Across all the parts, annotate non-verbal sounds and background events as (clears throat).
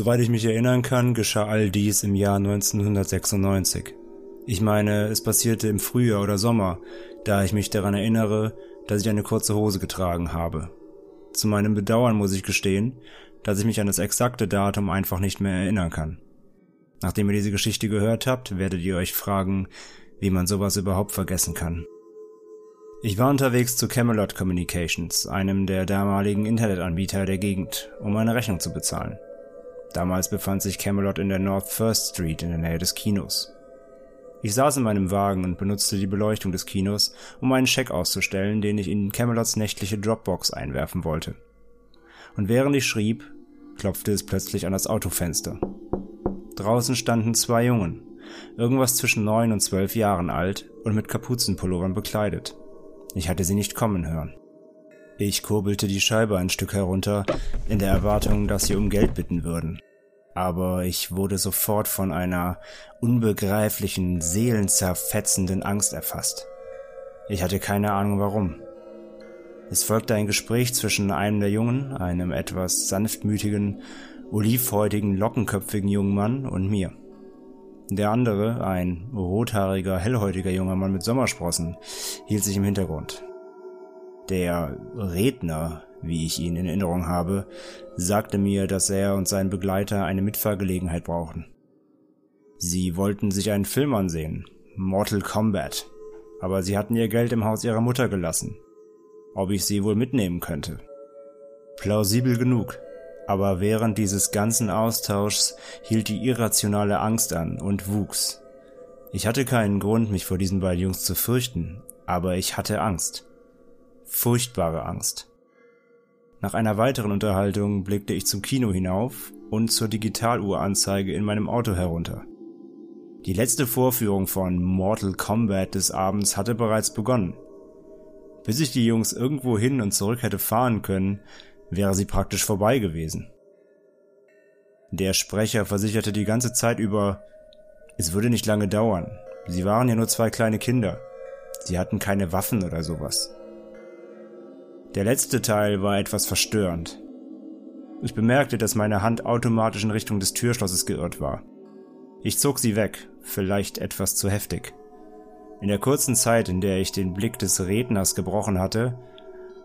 Soweit ich mich erinnern kann, geschah all dies im Jahr 1996. Ich meine, es passierte im Frühjahr oder Sommer, da ich mich daran erinnere, dass ich eine kurze Hose getragen habe. Zu meinem Bedauern muss ich gestehen, dass ich mich an das exakte Datum einfach nicht mehr erinnern kann. Nachdem ihr diese Geschichte gehört habt, werdet ihr euch fragen, wie man sowas überhaupt vergessen kann. Ich war unterwegs zu Camelot Communications, einem der damaligen Internetanbieter der Gegend, um eine Rechnung zu bezahlen. Damals befand sich Camelot in der North First Street in der Nähe des Kinos. Ich saß in meinem Wagen und benutzte die Beleuchtung des Kinos, um einen Scheck auszustellen, den ich in Camelots nächtliche Dropbox einwerfen wollte. Und während ich schrieb, klopfte es plötzlich an das Autofenster. Draußen standen zwei Jungen, irgendwas zwischen neun und zwölf Jahren alt und mit Kapuzenpullovern bekleidet. Ich hatte sie nicht kommen hören. Ich kurbelte die Scheibe ein Stück herunter, in der Erwartung, dass sie um Geld bitten würden. Aber ich wurde sofort von einer unbegreiflichen, seelenzerfetzenden Angst erfasst. Ich hatte keine Ahnung warum. Es folgte ein Gespräch zwischen einem der Jungen, einem etwas sanftmütigen, olivhäutigen, lockenköpfigen jungen Mann und mir. Der andere, ein rothaariger, hellhäutiger junger Mann mit Sommersprossen, hielt sich im Hintergrund. Der Redner, wie ich ihn in Erinnerung habe, sagte mir, dass er und sein Begleiter eine Mitfahrgelegenheit brauchen. Sie wollten sich einen Film ansehen, Mortal Kombat, aber sie hatten ihr Geld im Haus ihrer Mutter gelassen. Ob ich sie wohl mitnehmen könnte? Plausibel genug, aber während dieses ganzen Austauschs hielt die irrationale Angst an und wuchs. Ich hatte keinen Grund, mich vor diesen beiden Jungs zu fürchten, aber ich hatte Angst. Furchtbare Angst. Nach einer weiteren Unterhaltung blickte ich zum Kino hinauf und zur Digitaluhranzeige in meinem Auto herunter. Die letzte Vorführung von Mortal Kombat des Abends hatte bereits begonnen. Bis ich die Jungs irgendwo hin und zurück hätte fahren können, wäre sie praktisch vorbei gewesen. Der Sprecher versicherte die ganze Zeit über, es würde nicht lange dauern. Sie waren ja nur zwei kleine Kinder. Sie hatten keine Waffen oder sowas. Der letzte Teil war etwas verstörend. Ich bemerkte, dass meine Hand automatisch in Richtung des Türschlosses geirrt war. Ich zog sie weg, vielleicht etwas zu heftig. In der kurzen Zeit, in der ich den Blick des Redners gebrochen hatte,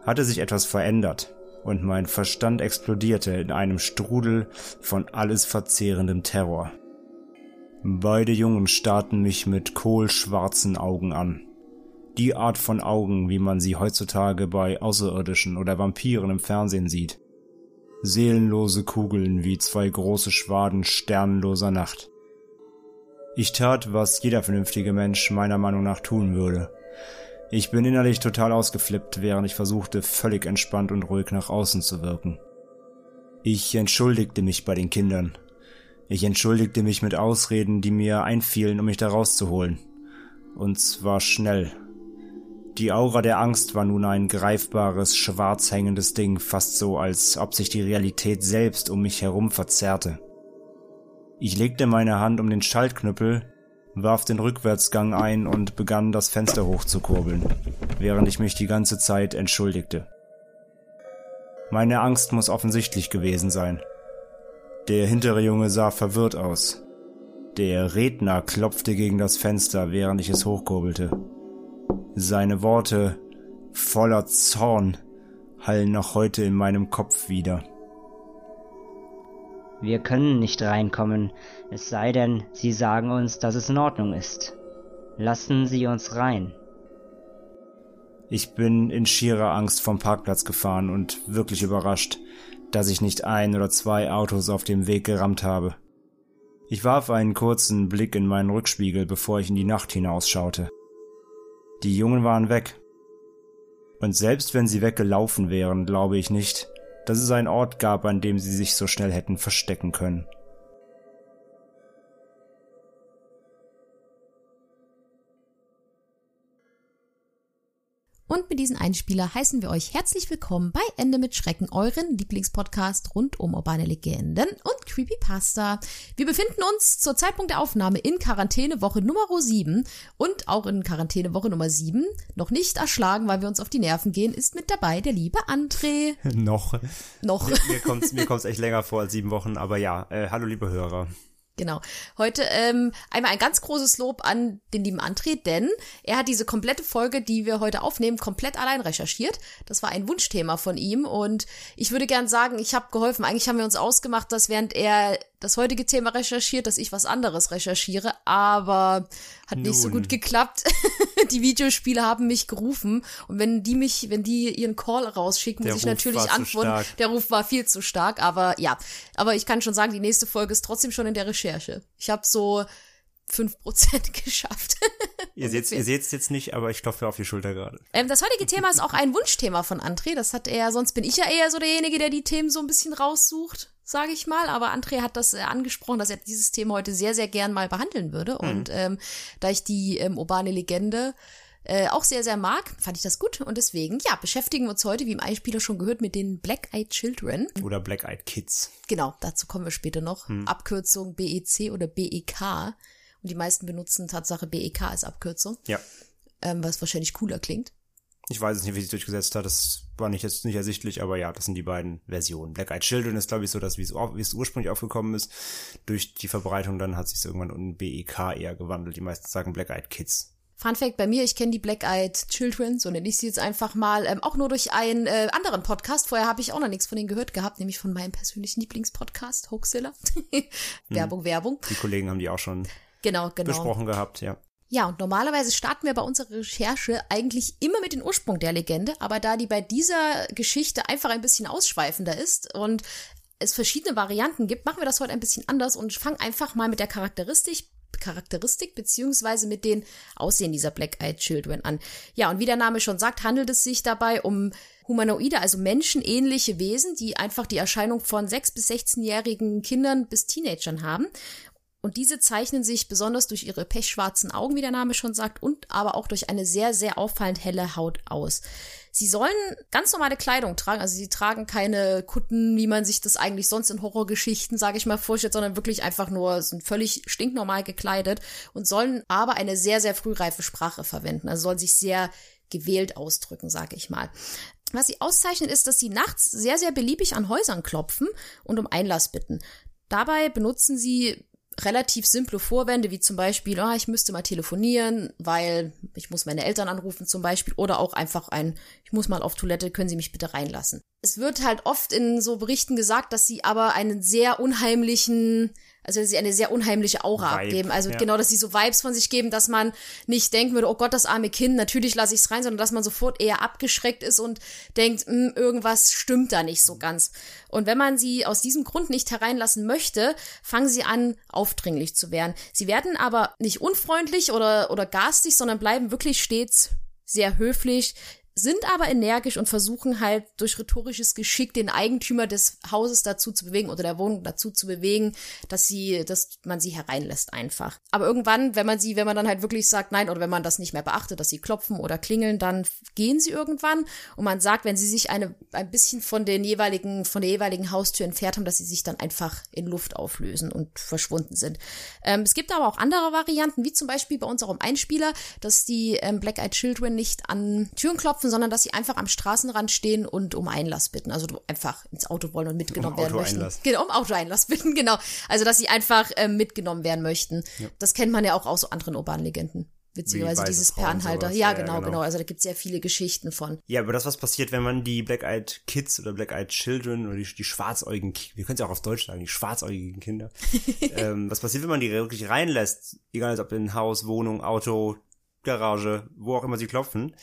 hatte sich etwas verändert und mein Verstand explodierte in einem Strudel von alles verzehrendem Terror. Beide Jungen starrten mich mit kohlschwarzen Augen an. Die Art von Augen, wie man sie heutzutage bei Außerirdischen oder Vampiren im Fernsehen sieht. Seelenlose Kugeln wie zwei große Schwaden sternloser Nacht. Ich tat, was jeder vernünftige Mensch meiner Meinung nach tun würde. Ich bin innerlich total ausgeflippt, während ich versuchte, völlig entspannt und ruhig nach außen zu wirken. Ich entschuldigte mich bei den Kindern. Ich entschuldigte mich mit Ausreden, die mir einfielen, um mich da rauszuholen. Und zwar schnell. Die Aura der Angst war nun ein greifbares, schwarz hängendes Ding, fast so, als ob sich die Realität selbst um mich herum verzerrte. Ich legte meine Hand um den Schaltknüppel, warf den Rückwärtsgang ein und begann das Fenster hochzukurbeln, während ich mich die ganze Zeit entschuldigte. Meine Angst muss offensichtlich gewesen sein. Der hintere Junge sah verwirrt aus. Der Redner klopfte gegen das Fenster, während ich es hochkurbelte. Seine Worte, voller Zorn, hallen noch heute in meinem Kopf wieder. Wir können nicht reinkommen, es sei denn, Sie sagen uns, dass es in Ordnung ist. Lassen Sie uns rein. Ich bin in schierer Angst vom Parkplatz gefahren und wirklich überrascht, dass ich nicht ein oder zwei Autos auf dem Weg gerammt habe. Ich warf einen kurzen Blick in meinen Rückspiegel, bevor ich in die Nacht hinausschaute. Die Jungen waren weg. Und selbst wenn sie weggelaufen wären, glaube ich nicht, dass es einen Ort gab, an dem sie sich so schnell hätten verstecken können. Und mit diesem Einspieler heißen wir euch herzlich willkommen bei Ende mit Schrecken, euren Lieblingspodcast rund um urbane Legenden und Creepypasta. Wir befinden uns zur Zeitpunkt der Aufnahme in Quarantänewoche Nummer 7 und auch in Quarantänewoche Nummer 7, noch nicht erschlagen, weil wir uns auf die Nerven gehen, ist mit dabei der liebe André. (laughs) Noch. Noch. Mir kommt's, mir kommt's echt länger vor als sieben Wochen, aber ja, äh, hallo liebe Hörer. Genau. Heute ähm, einmal ein ganz großes Lob an den lieben André, denn er hat diese komplette Folge, die wir heute aufnehmen, komplett allein recherchiert. Das war ein Wunschthema von ihm und ich würde gern sagen, ich habe geholfen. Eigentlich haben wir uns ausgemacht, dass während er das heutige Thema recherchiert, dass ich was anderes recherchiere, aber hat nicht so Nun. gut geklappt. (laughs) die Videospiele haben mich gerufen und wenn die mich, wenn die ihren Call rausschicken, Der muss ich Ruf natürlich antworten. Der Ruf war viel zu stark, aber ja. Aber ich kann schon sagen, die nächste Folge ist trotzdem schon in der Recherche. Ich habe so 5% (laughs) geschafft. Ihr seht's, ihr seht's jetzt nicht, aber ich klopfe auf die Schulter gerade. ähm, das heutige Thema ist auch ein Wunschthema von André. Das hat er, sonst bin ich ja eher so derjenige, der die Themen so ein bisschen raussucht, sage ich mal. Aber André hat das äh, angesprochen, dass er dieses Thema heute sehr, sehr gern mal behandeln würde. Und ähm, da ich die ähm, urbane Legende äh, auch sehr, sehr mag, fand ich das gut. Und deswegen, ja, beschäftigen wir uns heute, wie im Einspieler schon gehört, mit den Black Eyed Children. Oder Black Eyed Kids. Genau, dazu kommen wir später noch. Abkürzung BEC oder BEK. Die meisten benutzen Tatsache BEK als Abkürzung, Ja. ähm, was wahrscheinlich cooler klingt. Ich weiß es nicht, wie sich durchgesetzt hat. Das war nicht jetzt nicht ersichtlich, aber ja, das sind die beiden Versionen. Black Eyed Children ist, glaube ich, so, dass wie es, au- wie es ursprünglich aufgekommen ist. Durch die Verbreitung dann hat sich irgendwann in BEK eher gewandelt. Die meisten sagen Black Eyed Kids. Fun Fact bei mir, ich kenne die Black Eyed Children, so nenne ich sie jetzt einfach mal, ähm, auch nur durch einen äh, anderen Podcast. Vorher habe ich auch noch nichts von denen gehört gehabt, nämlich von meinem persönlichen Lieblingspodcast, Hoaxilla. (laughs) Werbung, Werbung. Die Kollegen haben die auch schon Genau, genau. besprochen gehabt, ja. Ja, und normalerweise starten wir bei unserer Recherche eigentlich immer mit dem Ursprung der Legende, aber da die bei dieser Geschichte einfach ein bisschen ausschweifender ist und es verschiedene Varianten gibt, machen wir das heute ein bisschen anders und fangen einfach mal mit der Charakteristik Charakteristik beziehungsweise mit den Aussehen dieser Black Eyed Children an. Ja, und wie der Name schon sagt, handelt es sich dabei um humanoide, also menschenähnliche Wesen, die einfach die Erscheinung von 6- bis 16-jährigen Kindern bis Teenagern haben. Und diese zeichnen sich besonders durch ihre pechschwarzen Augen, wie der Name schon sagt, und aber auch durch eine sehr, sehr auffallend helle Haut aus. Sie sollen ganz normale Kleidung tragen, also sie tragen keine Kutten, wie man sich das eigentlich sonst in Horrorgeschichten, sage ich mal, vorstellt, sondern wirklich einfach nur sind völlig stinknormal gekleidet und sollen aber eine sehr, sehr frühreife Sprache verwenden, also sollen sich sehr gewählt ausdrücken, sage ich mal. Was sie auszeichnet, ist, dass sie nachts sehr, sehr beliebig an Häusern klopfen und um Einlass bitten. Dabei benutzen sie relativ simple Vorwände, wie zum Beispiel, ah, ich müsste mal telefonieren, weil ich muss meine Eltern anrufen zum Beispiel, oder auch einfach ein, ich muss mal auf Toilette, können Sie mich bitte reinlassen. Es wird halt oft in so Berichten gesagt, dass sie aber einen sehr unheimlichen, also dass sie eine sehr unheimliche Aura Vibe, abgeben. Also ja. genau, dass sie so Vibes von sich geben, dass man nicht denken würde, oh Gott, das arme Kind, natürlich lasse ich es rein, sondern dass man sofort eher abgeschreckt ist und denkt, "Hm, irgendwas stimmt da nicht so ganz. Und wenn man sie aus diesem Grund nicht hereinlassen möchte, fangen sie an, aufdringlich zu werden. Sie werden aber nicht unfreundlich oder, oder garstig, sondern bleiben wirklich stets sehr höflich, sind aber energisch und versuchen halt durch rhetorisches Geschick den Eigentümer des Hauses dazu zu bewegen oder der Wohnung dazu zu bewegen, dass sie, dass man sie hereinlässt einfach. Aber irgendwann, wenn man sie, wenn man dann halt wirklich sagt nein oder wenn man das nicht mehr beachtet, dass sie klopfen oder klingeln, dann gehen sie irgendwann und man sagt, wenn sie sich eine ein bisschen von den jeweiligen von der jeweiligen Haustür entfernt haben, dass sie sich dann einfach in Luft auflösen und verschwunden sind. Ähm, es gibt aber auch andere Varianten, wie zum Beispiel bei unserem Einspieler, dass die ähm, Black Eyed Children nicht an Türen klopfen, sondern dass sie einfach am Straßenrand stehen und um Einlass bitten. Also einfach ins Auto wollen und mitgenommen Um werden möchten. Autoeinlass. Genau, um Autoeinlass (laughs) bitten, genau. Also dass sie einfach ähm, mitgenommen werden möchten. Das kennt man ja auch aus anderen urbanen Legenden. Weiße dieses sowas. Ja, Ja, ja, genau, genau. genau. Also da gibt's sehr viele Geschichten von. Ja, aber das, was passiert, wenn man die Black Eyed Kids oder Black Eyed Children oder die, die schwarzäugigen, wir können es ja auch auf Deutsch sagen, die schwarzäugigen Kinder. (laughs) ähm, was passiert, wenn man die wirklich reinlässt? Egal, ob in Haus, Wohnung, Auto, Garage, wo auch immer sie klopfen.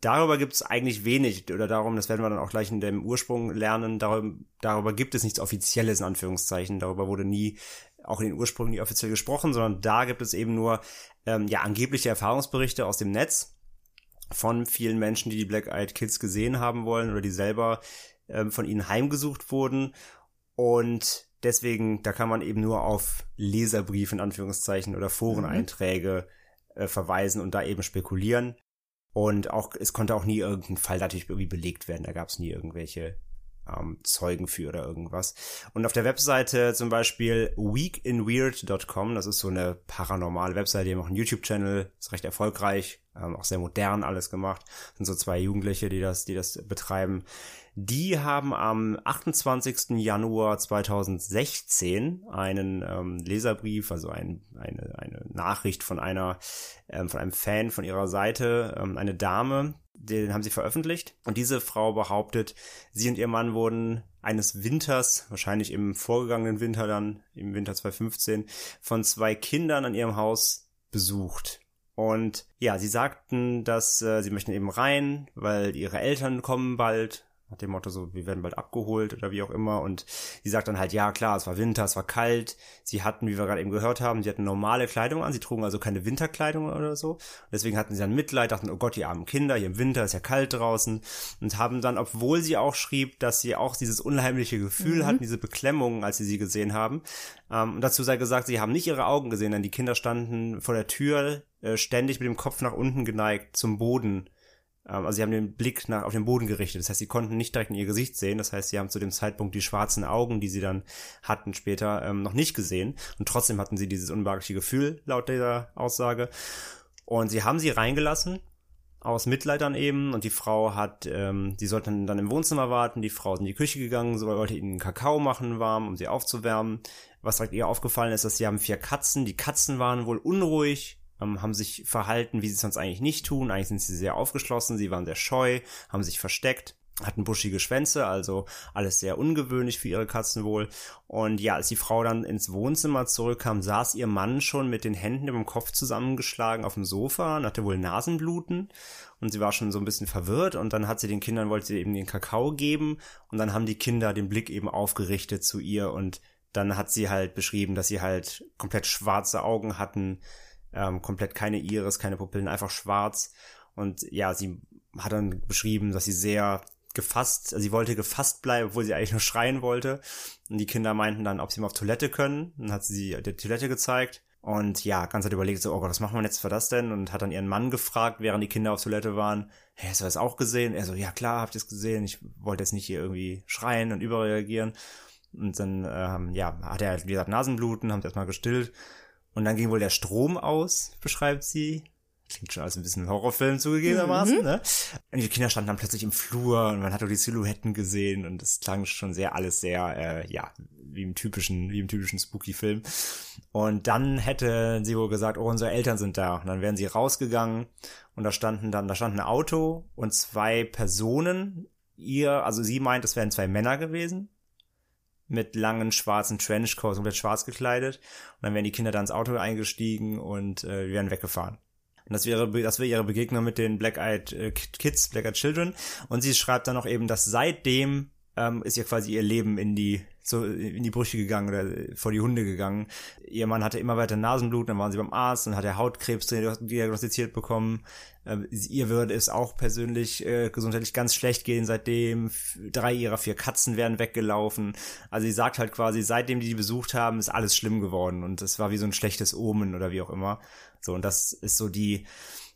Darüber gibt es eigentlich wenig, oder darum, das werden wir dann auch gleich in dem Ursprung lernen, darüber, darüber gibt es nichts Offizielles in Anführungszeichen, darüber wurde nie auch in den Ursprüngen nicht offiziell gesprochen, sondern da gibt es eben nur ähm, ja angebliche Erfahrungsberichte aus dem Netz von vielen Menschen, die die Black Eyed Kids gesehen haben wollen oder die selber ähm, von ihnen heimgesucht wurden. Und deswegen, da kann man eben nur auf Leserbriefe in Anführungszeichen oder Foreneinträge äh, verweisen und da eben spekulieren. Und auch, es konnte auch nie irgendein Fall natürlich irgendwie belegt werden. Da gab es nie irgendwelche ähm, Zeugen für oder irgendwas. Und auf der Webseite zum Beispiel weekinweird.com, das ist so eine paranormale Webseite, die haben auch einen YouTube-Channel, ist recht erfolgreich, ähm, auch sehr modern alles gemacht. Sind so zwei Jugendliche, die das, die das betreiben. Die haben am 28. Januar 2016 einen ähm, Leserbrief, also ein, eine, eine Nachricht von einer, ähm, von einem Fan von ihrer Seite, ähm, eine Dame, den haben sie veröffentlicht. Und diese Frau behauptet, sie und ihr Mann wurden eines Winters, wahrscheinlich im vorgegangenen Winter dann, im Winter 2015, von zwei Kindern an ihrem Haus besucht. Und ja, sie sagten, dass äh, sie möchten eben rein, weil ihre Eltern kommen bald nach dem Motto so, wir werden bald abgeholt oder wie auch immer. Und sie sagt dann halt, ja klar, es war Winter, es war kalt. Sie hatten, wie wir gerade eben gehört haben, sie hatten normale Kleidung an. Sie trugen also keine Winterkleidung oder so. Und deswegen hatten sie dann Mitleid, dachten, oh Gott, die armen Kinder, hier im Winter ist ja kalt draußen. Und haben dann, obwohl sie auch schrieb, dass sie auch dieses unheimliche Gefühl mhm. hatten, diese Beklemmung, als sie sie gesehen haben. Ähm, und dazu sei gesagt, sie haben nicht ihre Augen gesehen, denn die Kinder standen vor der Tür, äh, ständig mit dem Kopf nach unten geneigt zum Boden also sie haben den Blick nach, auf den Boden gerichtet. Das heißt, sie konnten nicht direkt in ihr Gesicht sehen. Das heißt, sie haben zu dem Zeitpunkt die schwarzen Augen, die sie dann hatten später, ähm, noch nicht gesehen. Und trotzdem hatten sie dieses unbehagliche Gefühl, laut dieser Aussage. Und sie haben sie reingelassen, aus Mitleid dann eben. Und die Frau hat, ähm, die sollten dann im Wohnzimmer warten. Die Frau ist in die Küche gegangen, wollte ihnen Kakao machen, warm, um sie aufzuwärmen. Was direkt ihr aufgefallen ist, dass sie haben vier Katzen. Die Katzen waren wohl unruhig ähm, haben sich verhalten, wie sie es sonst eigentlich nicht tun. Eigentlich sind sie sehr aufgeschlossen, sie waren sehr scheu, haben sich versteckt hatten buschige Schwänze, also alles sehr ungewöhnlich für ihre Katzen wohl. Und ja, als die Frau dann ins Wohnzimmer zurückkam, saß ihr Mann schon mit den Händen über dem Kopf zusammengeschlagen auf dem Sofa und hatte wohl Nasenbluten. Und sie war schon so ein bisschen verwirrt und dann hat sie den Kindern, wollte sie eben den Kakao geben und dann haben die Kinder den Blick eben aufgerichtet zu ihr und dann hat sie halt beschrieben, dass sie halt komplett schwarze Augen hatten, ähm, komplett keine Iris, keine Pupillen, einfach schwarz. Und ja, sie hat dann beschrieben, dass sie sehr gefasst, also sie wollte gefasst bleiben, obwohl sie eigentlich nur schreien wollte. Und die Kinder meinten dann, ob sie mal auf Toilette können. Dann hat sie die Toilette gezeigt. Und ja, ganz hat überlegt, so, oh Gott, was machen wir jetzt für das denn? Und hat dann ihren Mann gefragt, während die Kinder auf Toilette waren, hey, hast du das auch gesehen? Er so, ja klar, habt ihr es gesehen. Ich wollte jetzt nicht hier irgendwie schreien und überreagieren. Und dann, ähm, ja, hat er, wie gesagt, Nasenbluten, haben es erstmal gestillt. Und dann ging wohl der Strom aus, beschreibt sie. Klingt schon als ein bisschen Horrorfilm zugegebenermaßen, mhm. ne? Und die Kinder standen dann plötzlich im Flur und man hat auch die Silhouetten gesehen und es klang schon sehr alles sehr, äh, ja, wie im typischen, wie im typischen Spooky-Film. Und dann hätte sie wohl gesagt, oh, unsere Eltern sind da. Und dann wären sie rausgegangen und da standen dann, da stand ein Auto und zwei Personen. Ihr, also sie meint, es wären zwei Männer gewesen, mit langen schwarzen Trenchcoats, komplett schwarz gekleidet. Und dann wären die Kinder da ins Auto eingestiegen und äh, wären weggefahren. Und das wäre, das wäre ihre Begegnung mit den Black Eyed äh, Kids, Black Eyed Children. Und sie schreibt dann noch eben, dass seitdem ähm, ist ihr quasi ihr Leben in die so in die Brüche gegangen oder vor die Hunde gegangen. Ihr Mann hatte immer weiter Nasenblut, dann waren sie beim Arzt, dann hat er Hautkrebs diagnostiziert bekommen. Ähm, ihr würde es auch persönlich äh, gesundheitlich ganz schlecht gehen seitdem. Drei ihrer vier Katzen werden weggelaufen. Also sie sagt halt quasi, seitdem die die besucht haben, ist alles schlimm geworden und es war wie so ein schlechtes Omen oder wie auch immer. So und das ist so die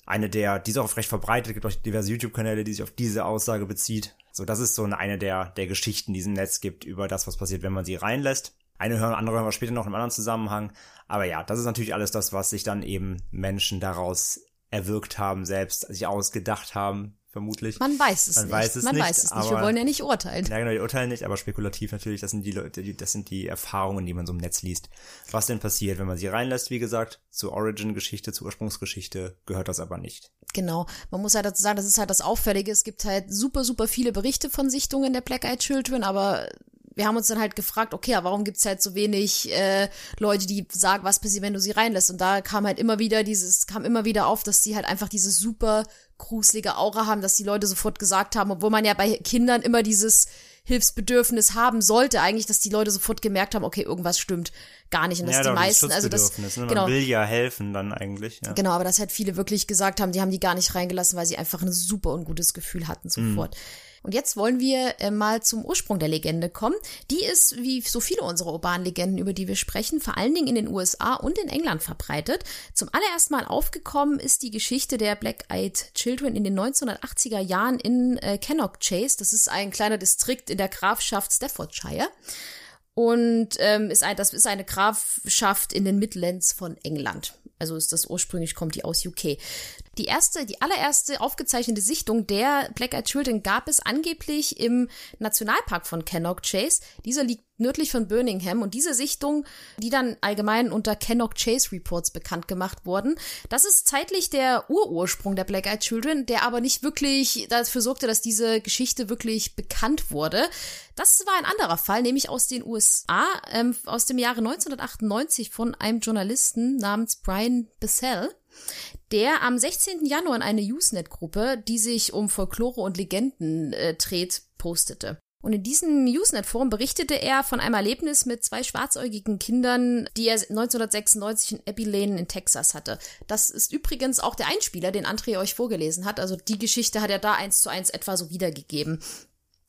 eine der, die ist auch recht verbreitet, gibt auch diverse YouTube-Kanäle, die sich auf diese Aussage bezieht. So, das ist so eine der, der Geschichten, die es im Netz gibt über das, was passiert, wenn man sie reinlässt. Eine hören, andere hören wir später noch in einem anderen Zusammenhang. Aber ja, das ist natürlich alles das, was sich dann eben Menschen daraus erwirkt haben, selbst sich ausgedacht haben, vermutlich. Man weiß es Man nicht. Weiß es Man nicht, weiß es nicht. aber- Wir wollen ja nicht urteilen. Ja, genau, die urteilen nicht, aber spekulativ natürlich, das sind die Leute, die, das sind die Erfahrungen, die man so im Netz liest. Was denn passiert, wenn man sie reinlässt, wie gesagt, zur Origin-Geschichte, zur Ursprungsgeschichte gehört das aber nicht. Genau. Man muss halt dazu sagen, das ist halt das Auffällige. Es gibt halt super, super viele Berichte von Sichtungen der Black Eyed Children, aber wir haben uns dann halt gefragt, okay, aber warum gibt's halt so wenig äh, Leute, die sagen, was passiert, wenn du sie reinlässt? Und da kam halt immer wieder dieses, kam immer wieder auf, dass die halt einfach diese super gruselige Aura haben, dass die Leute sofort gesagt haben, obwohl man ja bei Kindern immer dieses Hilfsbedürfnis haben sollte, eigentlich, dass die Leute sofort gemerkt haben, okay, irgendwas stimmt gar nicht und dass ja, die doch, meisten, also das, ne? Man genau, will ja helfen dann eigentlich. Ja. Genau, aber dass halt viele wirklich gesagt haben, die haben die gar nicht reingelassen, weil sie einfach ein super ungutes Gefühl hatten sofort. Und jetzt wollen wir äh, mal zum Ursprung der Legende kommen. Die ist, wie so viele unserer urbanen Legenden, über die wir sprechen, vor allen Dingen in den USA und in England verbreitet. Zum allerersten Mal aufgekommen ist die Geschichte der Black-Eyed Children in den 1980er Jahren in äh, Cannock Chase. Das ist ein kleiner Distrikt in der Grafschaft Staffordshire. Und ähm, ist ein, das ist eine Grafschaft in den Midlands von England. Also ist das ursprünglich, kommt die aus UK. Die erste, die allererste aufgezeichnete Sichtung der Black Eyed Children gab es angeblich im Nationalpark von Cannock Chase. Dieser liegt nördlich von Birmingham und diese Sichtung, die dann allgemein unter Cannock Chase Reports bekannt gemacht wurden, das ist zeitlich der Urursprung der Black Eyed Children, der aber nicht wirklich dafür sorgte, dass diese Geschichte wirklich bekannt wurde. Das war ein anderer Fall, nämlich aus den USA, ähm, aus dem Jahre 1998 von einem Journalisten namens Brian Bissell der am 16. Januar in eine Usenet-Gruppe, die sich um Folklore und Legenden äh, dreht, postete. Und in diesem Usenet-Forum berichtete er von einem Erlebnis mit zwei schwarzäugigen Kindern, die er 1996 in Abilene in Texas hatte. Das ist übrigens auch der Einspieler, den André euch vorgelesen hat. Also die Geschichte hat er da eins zu eins etwa so wiedergegeben.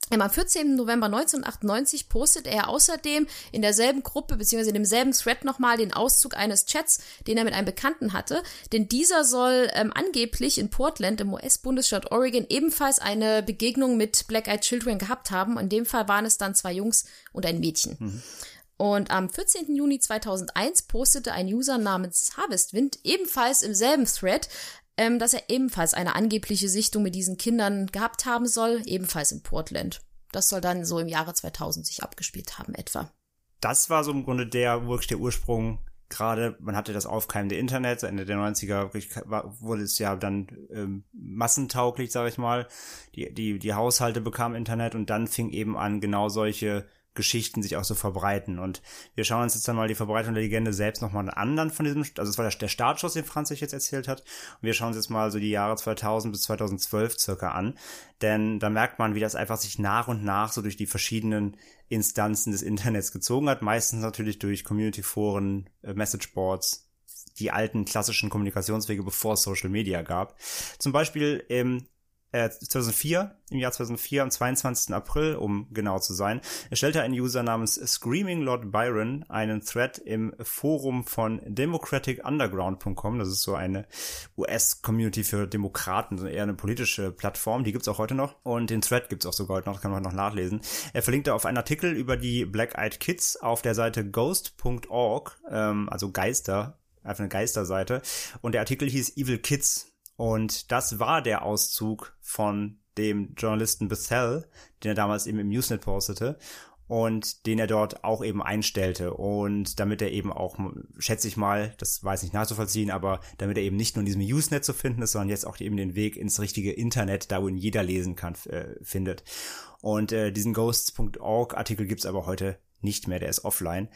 Am 14. November 1998 postet er außerdem in derselben Gruppe bzw. in demselben Thread nochmal den Auszug eines Chats, den er mit einem Bekannten hatte, denn dieser soll ähm, angeblich in Portland im US-Bundesstaat Oregon ebenfalls eine Begegnung mit Black Eyed Children gehabt haben. In dem Fall waren es dann zwei Jungs und ein Mädchen. Mhm. Und am 14. Juni 2001 postete ein User namens Harvestwind ebenfalls im selben Thread ähm, dass er ebenfalls eine angebliche Sichtung mit diesen Kindern gehabt haben soll, ebenfalls in Portland. Das soll dann so im Jahre 2000 sich abgespielt haben etwa. Das war so im Grunde der wirklich der Ursprung. Gerade man hatte das Aufkeimen der Internet, Ende der 90er wurde es ja dann ähm, massentauglich, sage ich mal. Die, die, die Haushalte bekamen Internet und dann fing eben an, genau solche Geschichten sich auch so verbreiten. Und wir schauen uns jetzt dann mal die Verbreitung der Legende selbst nochmal an dann von diesem, also es war der, Startschuss, den Franz sich jetzt erzählt hat. Und wir schauen uns jetzt mal so die Jahre 2000 bis 2012 circa an. Denn da merkt man, wie das einfach sich nach und nach so durch die verschiedenen Instanzen des Internets gezogen hat. Meistens natürlich durch Community-Foren, äh, Messageboards, die alten klassischen Kommunikationswege, bevor es Social Media gab. Zum Beispiel im 2004, äh, im Jahr 2004, am 22. April, um genau zu sein, erstellte ein User namens Screaming Lord Byron einen Thread im Forum von democraticunderground.com. Das ist so eine US-Community für Demokraten, so eher eine politische Plattform. Die gibt's auch heute noch. Und den Thread gibt's auch sogar heute noch, kann man noch nachlesen. Er verlinkte auf einen Artikel über die Black Eyed Kids auf der Seite ghost.org, ähm, also Geister, einfach eine Geisterseite. Und der Artikel hieß Evil Kids und das war der Auszug von dem Journalisten Bethel, den er damals eben im Usenet postete und den er dort auch eben einstellte. Und damit er eben auch, schätze ich mal, das weiß ich nachzuvollziehen, aber damit er eben nicht nur in diesem Usenet zu finden ist, sondern jetzt auch eben den Weg ins richtige Internet, da wo ihn jeder lesen kann, äh, findet. Und äh, diesen Ghosts.org Artikel gibt's aber heute nicht mehr, der ist offline.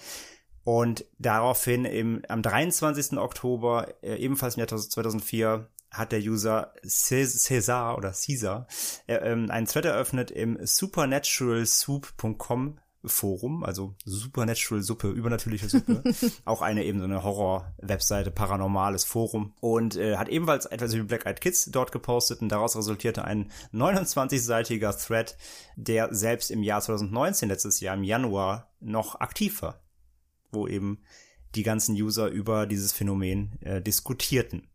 Und daraufhin im, am 23. Oktober, äh, ebenfalls im Jahr 2004, hat der User Cesar oder Caesar äh, ähm, einen Thread eröffnet im supernaturalsoup.com Forum, also Supernatural Suppe, übernatürliche Suppe, (laughs) auch eine eben so eine Horror-Webseite, paranormales Forum. Und äh, hat ebenfalls etwas wie Black Eyed Kids dort gepostet und daraus resultierte ein 29-seitiger Thread, der selbst im Jahr 2019, letztes Jahr im Januar, noch aktiv war, wo eben die ganzen User über dieses Phänomen äh, diskutierten.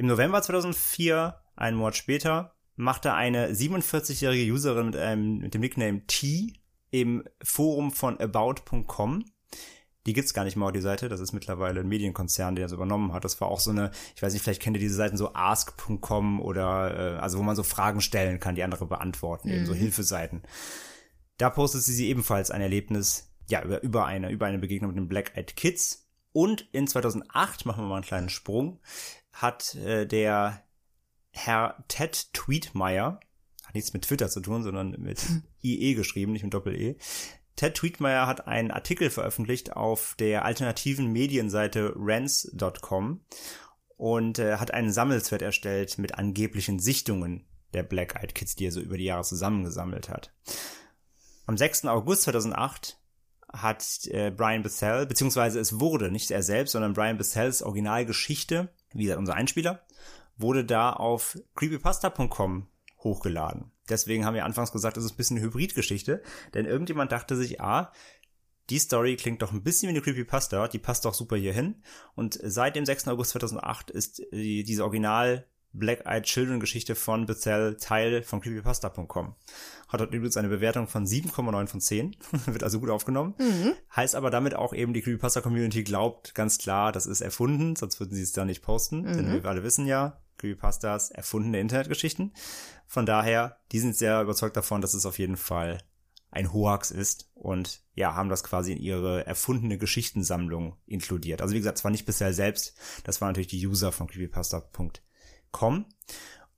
Im November 2004, einen Monat später, machte eine 47-jährige Userin mit, einem, mit dem Nickname T im Forum von about.com die gibt's gar nicht mehr auf die Seite. Das ist mittlerweile ein Medienkonzern, der das übernommen hat. Das war auch so eine, ich weiß nicht, vielleicht kennt ihr diese Seiten so ask.com oder äh, also wo man so Fragen stellen kann, die andere beantworten, mhm. eben so mhm. Hilfeseiten. Da postet sie, sie ebenfalls ein Erlebnis, ja, über, über eine, über eine Begegnung mit den Black Eyed Kids. Und in 2008, machen wir mal einen kleinen Sprung, hat äh, der Herr Ted Tweetmeyer, hat nichts mit Twitter zu tun, sondern mit IE geschrieben, nicht mit Doppel-E. Ted Tweetmeyer hat einen Artikel veröffentlicht auf der alternativen Medienseite rants.com und äh, hat einen Sammelthread erstellt mit angeblichen Sichtungen der Black Eyed Kids, die er so über die Jahre zusammengesammelt hat. Am 6. August 2008 hat äh, Brian Bethel, beziehungsweise es wurde, nicht er selbst, sondern Brian Bethels Originalgeschichte, wie gesagt, unser Einspieler, wurde da auf creepypasta.com hochgeladen. Deswegen haben wir anfangs gesagt, es ist ein bisschen eine Hybridgeschichte, denn irgendjemand dachte sich, ah, die Story klingt doch ein bisschen wie eine Creepypasta, die passt doch super hier hin. Und seit dem 6. August 2008 ist die, diese Original Black Eyed Children Geschichte von Bethel Teil von creepypasta.com. Hat dort übrigens eine Bewertung von 7,9 von 10. (laughs) Wird also gut aufgenommen. Mhm. Heißt aber damit auch eben, die Creepypasta Community glaubt ganz klar, das ist erfunden, sonst würden sie es da nicht posten. Mhm. Denn wir alle wissen ja, Creepypastas erfundene Internetgeschichten. Von daher, die sind sehr überzeugt davon, dass es auf jeden Fall ein Hoax ist und ja, haben das quasi in ihre erfundene Geschichtensammlung inkludiert. Also wie gesagt, zwar nicht bisher selbst, das waren natürlich die User von creepypasta.com.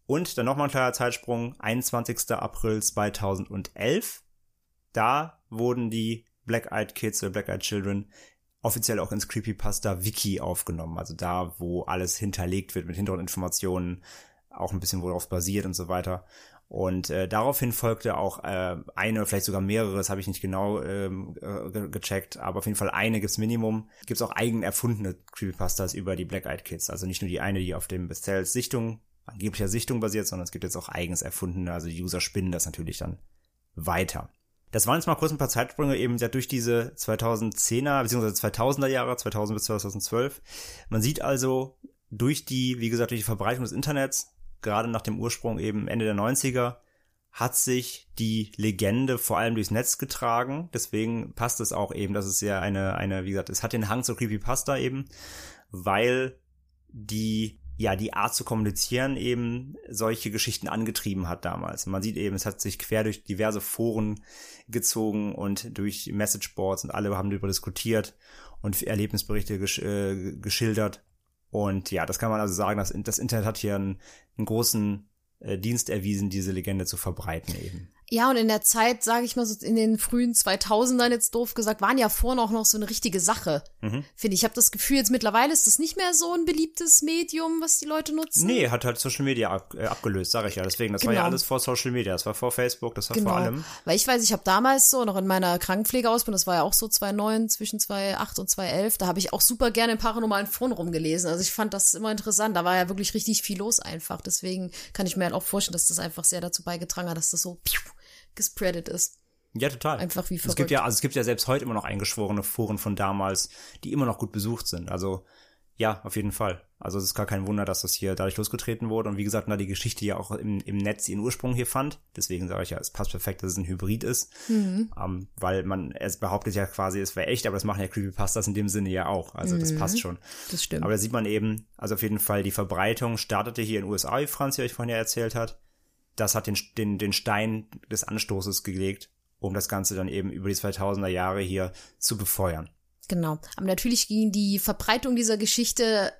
Und dann nochmal ein kleiner Zeitsprung, 21. April 2011. Da wurden die Black Eyed Kids oder Black Eyed Children offiziell auch ins Creepypasta Wiki aufgenommen. Also da, wo alles hinterlegt wird mit Hintergrundinformationen, auch ein bisschen worauf basiert und so weiter. Und äh, daraufhin folgte auch äh, eine, vielleicht sogar mehrere, das habe ich nicht genau ähm, äh, gecheckt, aber auf jeden Fall eine gibt's Minimum. Gibt's auch eigen erfundene Creepypastas über die Black Eyed Kids. Also nicht nur die eine, die auf dem Bestsells Sichtung, angeblicher Sichtung basiert, sondern es gibt jetzt auch eigens erfundene, also die User spinnen das natürlich dann weiter. Das waren jetzt mal kurz ein paar Zeitsprünge eben ja durch diese 2010er bzw. 2000er Jahre, 2000 bis 2012. Man sieht also durch die, wie gesagt, durch die Verbreitung des Internets, gerade nach dem Ursprung eben Ende der 90er, hat sich die Legende vor allem durchs Netz getragen. Deswegen passt es auch eben, dass es ja eine, eine, wie gesagt, es hat den Hang zur Creepypasta eben, weil die, ja, die Art zu kommunizieren eben solche Geschichten angetrieben hat damals. Man sieht eben, es hat sich quer durch diverse Foren gezogen und durch Messageboards und alle haben darüber diskutiert und Erlebnisberichte gesch äh, geschildert. Und ja, das kann man also sagen, dass das Internet hat hier einen, einen großen äh, Dienst erwiesen, diese Legende zu verbreiten eben. Ja, und in der Zeit, sage ich mal so in den frühen 2000ern jetzt doof gesagt, waren ja vorhin auch noch so eine richtige Sache. Mhm. Finde ich. Ich habe das Gefühl, jetzt mittlerweile ist das nicht mehr so ein beliebtes Medium, was die Leute nutzen. Nee, hat halt Social Media ab, äh, abgelöst, sage ich ja. Deswegen, das war ja Genau. alles vor Social Media, das war vor Facebook, das war Genau. vor allem. Weil ich weiß, ich habe damals so noch in meiner Krankenpflegeausbildung, das war ja auch so 2009, zwischen 2008 und 2011, da habe ich auch super gerne im paranormalen Foren rumgelesen. Also ich fand das immer interessant. Da war ja wirklich richtig viel los einfach. Deswegen kann ich mir halt auch vorstellen, dass das einfach sehr dazu beigetragen hat, dass das so piu, gespreadet ist. Ja, total. Einfach wie Es verrückt. gibt ja, also es gibt ja selbst heute immer noch eingeschworene Foren von damals, die immer noch gut besucht sind. Also ja, auf jeden Fall. Also es ist gar kein Wunder, dass das hier dadurch losgetreten wurde. Und wie gesagt, da die Geschichte ja auch im, im Netz ihren Ursprung hier fand. Deswegen sage ich ja, es passt perfekt, dass es ein Hybrid ist. Mhm. Ähm, weil man, es behauptet ja quasi, es wäre echt, aber das machen ja Creepypastas in dem Sinne ja auch. Also das Mhm. passt schon. Das stimmt. Aber da sieht man eben, also auf jeden Fall, die Verbreitung startete hier in den USA, wie Franz ja euch vorhin ja erzählt hat. Das hat den, den, den Stein des Anstoßes gelegt, um das Ganze dann eben über die 2000er Jahre hier zu befeuern. Genau. Aber natürlich ging die Verbreitung dieser Geschichte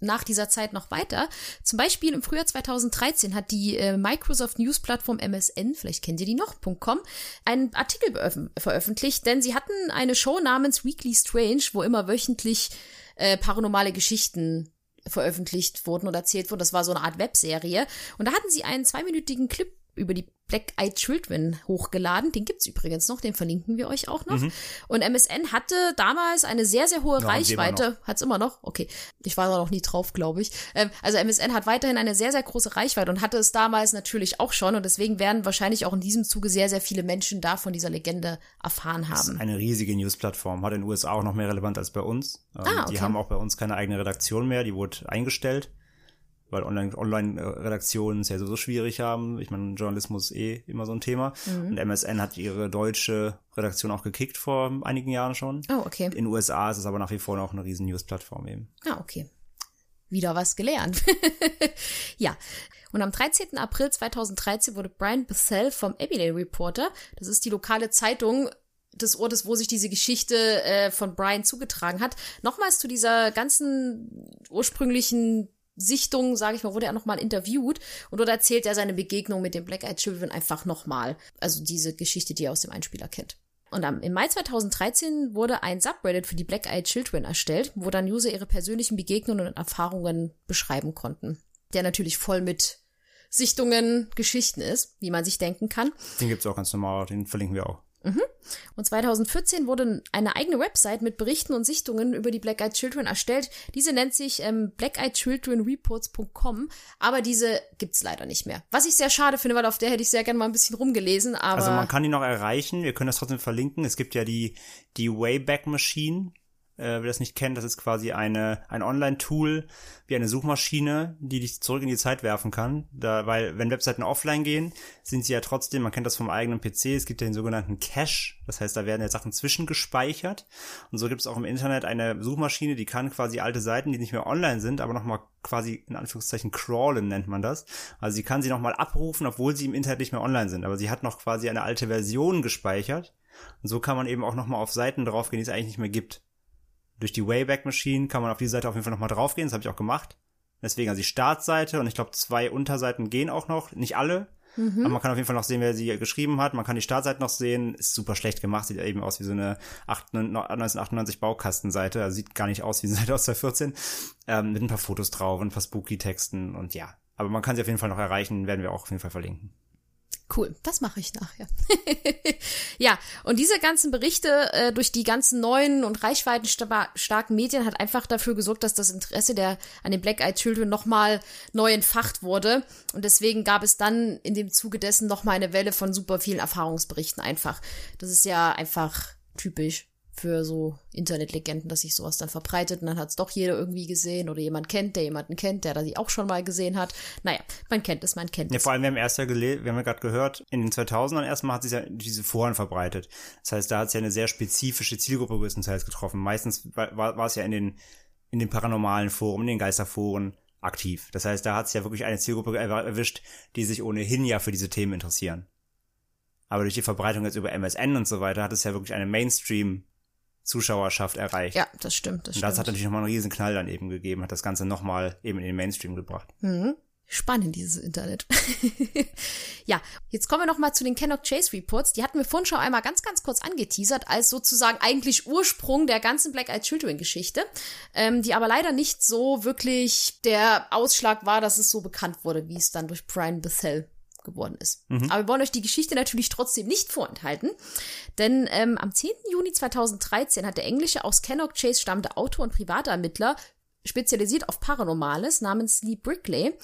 nach dieser Zeit noch weiter. Zum Beispiel im Frühjahr 2013 hat die äh, Microsoft News Plattform MSN, vielleicht kennt ihr die noch, .com, einen Artikel veröffentlicht, denn sie hatten eine Show namens Weekly Strange, wo immer wöchentlich äh, paranormale Geschichten veröffentlicht wurden oder erzählt wurden. Das war so eine Art Webserie. Und da hatten sie einen zweiminütigen Clip über die Black Eyed Children hochgeladen. Den gibt's übrigens noch, den verlinken wir euch auch noch. Und MSN hatte damals eine sehr, sehr hohe Ja, haben Reichweite. Hat's immer noch? Okay. Ich war da noch nie drauf, glaube ich. Ähm, also MSN hat weiterhin eine sehr, sehr große Reichweite und hatte es damals natürlich auch schon. Und deswegen werden wahrscheinlich auch in diesem Zuge sehr, sehr viele Menschen da von dieser Legende erfahren Das ist haben. eine riesige News-Plattform, hat in den USA auch noch mehr relevant als bei uns. Ähm, Ah, okay. Die haben auch bei uns keine eigene Redaktion mehr, die wurde eingestellt, weil Online- Online-Redaktionen es ja sowieso schwierig haben. Ich meine, Journalismus ist eh immer so ein Thema. Mhm. Und MSN hat ihre deutsche Redaktion auch gekickt vor einigen Jahren schon. Oh, okay. In den USA ist es aber nach wie vor noch eine riesen News-Plattform eben. Ah, okay. Wieder was gelernt. (laughs) ja. Und am 13. April 2013 wurde Brian Bethel vom Everyday Reporter, das ist die lokale Zeitung des Ortes, wo sich diese Geschichte äh, von Brian zugetragen hat, nochmals zu dieser ganzen ursprünglichen Sichtung, sage ich mal, wurde er nochmal interviewt und dort erzählt er seine Begegnung mit den Black Eyed Children einfach nochmal. Also diese Geschichte, die er aus dem Einspieler kennt. Und am, im Mai 2013 wurde ein Subreddit für die Black Eyed Children erstellt, wo dann User ihre persönlichen Begegnungen und Erfahrungen beschreiben konnten. Der natürlich voll mit Sichtungen, Geschichten ist, wie man sich denken kann. Den gibt's auch ganz normal, den verlinken wir auch. Und 2014 wurde eine eigene Website mit Berichten und Sichtungen über die Black Eyed Children erstellt. Diese nennt sich ähm, blackeyedchildrenreports.com, aber diese gibt's leider nicht mehr. Was ich sehr schade finde, weil auf der hätte ich sehr gerne mal ein bisschen rumgelesen, aber Also man kann die noch erreichen, wir können das trotzdem verlinken. Es gibt ja die, die Wayback Machine. Äh, wer das nicht kennt, das ist quasi eine, ein Online-Tool, wie eine Suchmaschine, die dich zurück in die Zeit werfen kann. Da, weil, wenn Webseiten offline gehen, sind sie ja trotzdem, man kennt das vom eigenen PC, es gibt ja den sogenannten Cache, das heißt, da werden ja Sachen zwischengespeichert. Und so gibt es auch im Internet eine Suchmaschine, die kann quasi alte Seiten, die nicht mehr online sind, aber nochmal quasi in Anführungszeichen crawlen nennt man das. Also sie kann sie nochmal abrufen, obwohl sie im Internet nicht mehr online sind. Aber sie hat noch quasi eine alte Version gespeichert. Und so kann man eben auch nochmal auf Seiten draufgehen, die es eigentlich nicht mehr gibt. Durch die Wayback Machine kann man auf die Seite auf jeden Fall nochmal draufgehen, das habe ich auch gemacht. Deswegen also die Startseite und ich glaube zwei Unterseiten gehen auch noch, nicht alle. Aber man kann auf jeden Fall noch sehen, wer sie geschrieben hat. Man kann die Startseite noch sehen. Ist super schlecht gemacht. Sieht eben aus wie so eine 1998 Baukastenseite. Also sieht gar nicht aus wie eine Seite aus 2014. Ähm, mit ein paar Fotos drauf und ein paar Spooky-Texten und ja. Aber man kann sie auf jeden Fall noch erreichen. Werden wir auch auf jeden Fall verlinken. Cool, das mache ich nachher. (laughs) ja, und diese ganzen Berichte äh, durch die ganzen neuen und reichweitenstarken Medien hat einfach dafür gesorgt, dass das Interesse der an den Black Eyed Children nochmal neu entfacht wurde. Und deswegen gab es dann in dem Zuge dessen nochmal eine Welle von super vielen Erfahrungsberichten einfach. Das ist ja einfach typisch für so Internetlegenden, dass sich sowas dann verbreitet und dann hat es doch jeder irgendwie gesehen oder jemand kennt, der jemanden kennt, der das auch schon mal gesehen hat. Naja, man kennt es, man kennt Ja, es. vor allem, wir haben erst ja gelesen, wir haben ja gerade gehört, in den 2000ern erstmal hat sich ja diese Foren verbreitet. Das heißt, da hat es ja eine sehr spezifische Zielgruppe größtenteils getroffen. Meistens war, war es ja in den, in den paranormalen Foren, in den Geisterforen aktiv. Das heißt, da hat es ja wirklich eine Zielgruppe er- erwischt, die sich ohnehin ja für diese Themen interessieren. Aber durch die Verbreitung jetzt über MSN und so weiter hat es ja wirklich eine Mainstream-Zuschauerschaft erreicht. Ja, das stimmt, das Und das stimmt. hat natürlich nochmal einen riesen Knall dann eben gegeben, hat das Ganze nochmal eben in den Mainstream gebracht. Spannend, dieses Internet. (laughs) ja, jetzt kommen wir noch mal zu den Kennock Chase Reports. Die hatten wir vorhin schon einmal ganz, ganz kurz angeteasert, als sozusagen eigentlich Ursprung der ganzen Black Eyed Children Geschichte, ähm, die aber leider nicht so wirklich der Ausschlag war, dass es so bekannt wurde, wie es dann durch Brian Bethel geworden ist. Aber wir wollen euch die Geschichte natürlich trotzdem nicht vorenthalten, denn ähm, am 10. Juni 2013 hat der englische aus Kennock Chase stammende Autor und Privatermittler spezialisiert auf Paranormales namens Lee Brickley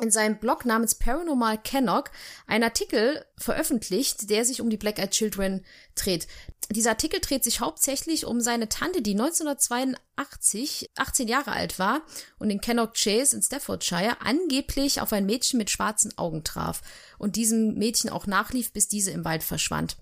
in seinem Blog namens Paranormal Kennock einen Artikel veröffentlicht, der sich um die Black Eyed Children dreht. Dieser Artikel dreht sich hauptsächlich um seine Tante, die 1982 18 Jahre alt war und in Kennock Chase in Staffordshire angeblich auf ein Mädchen mit schwarzen Augen traf und diesem Mädchen auch nachlief, bis diese im Wald verschwand.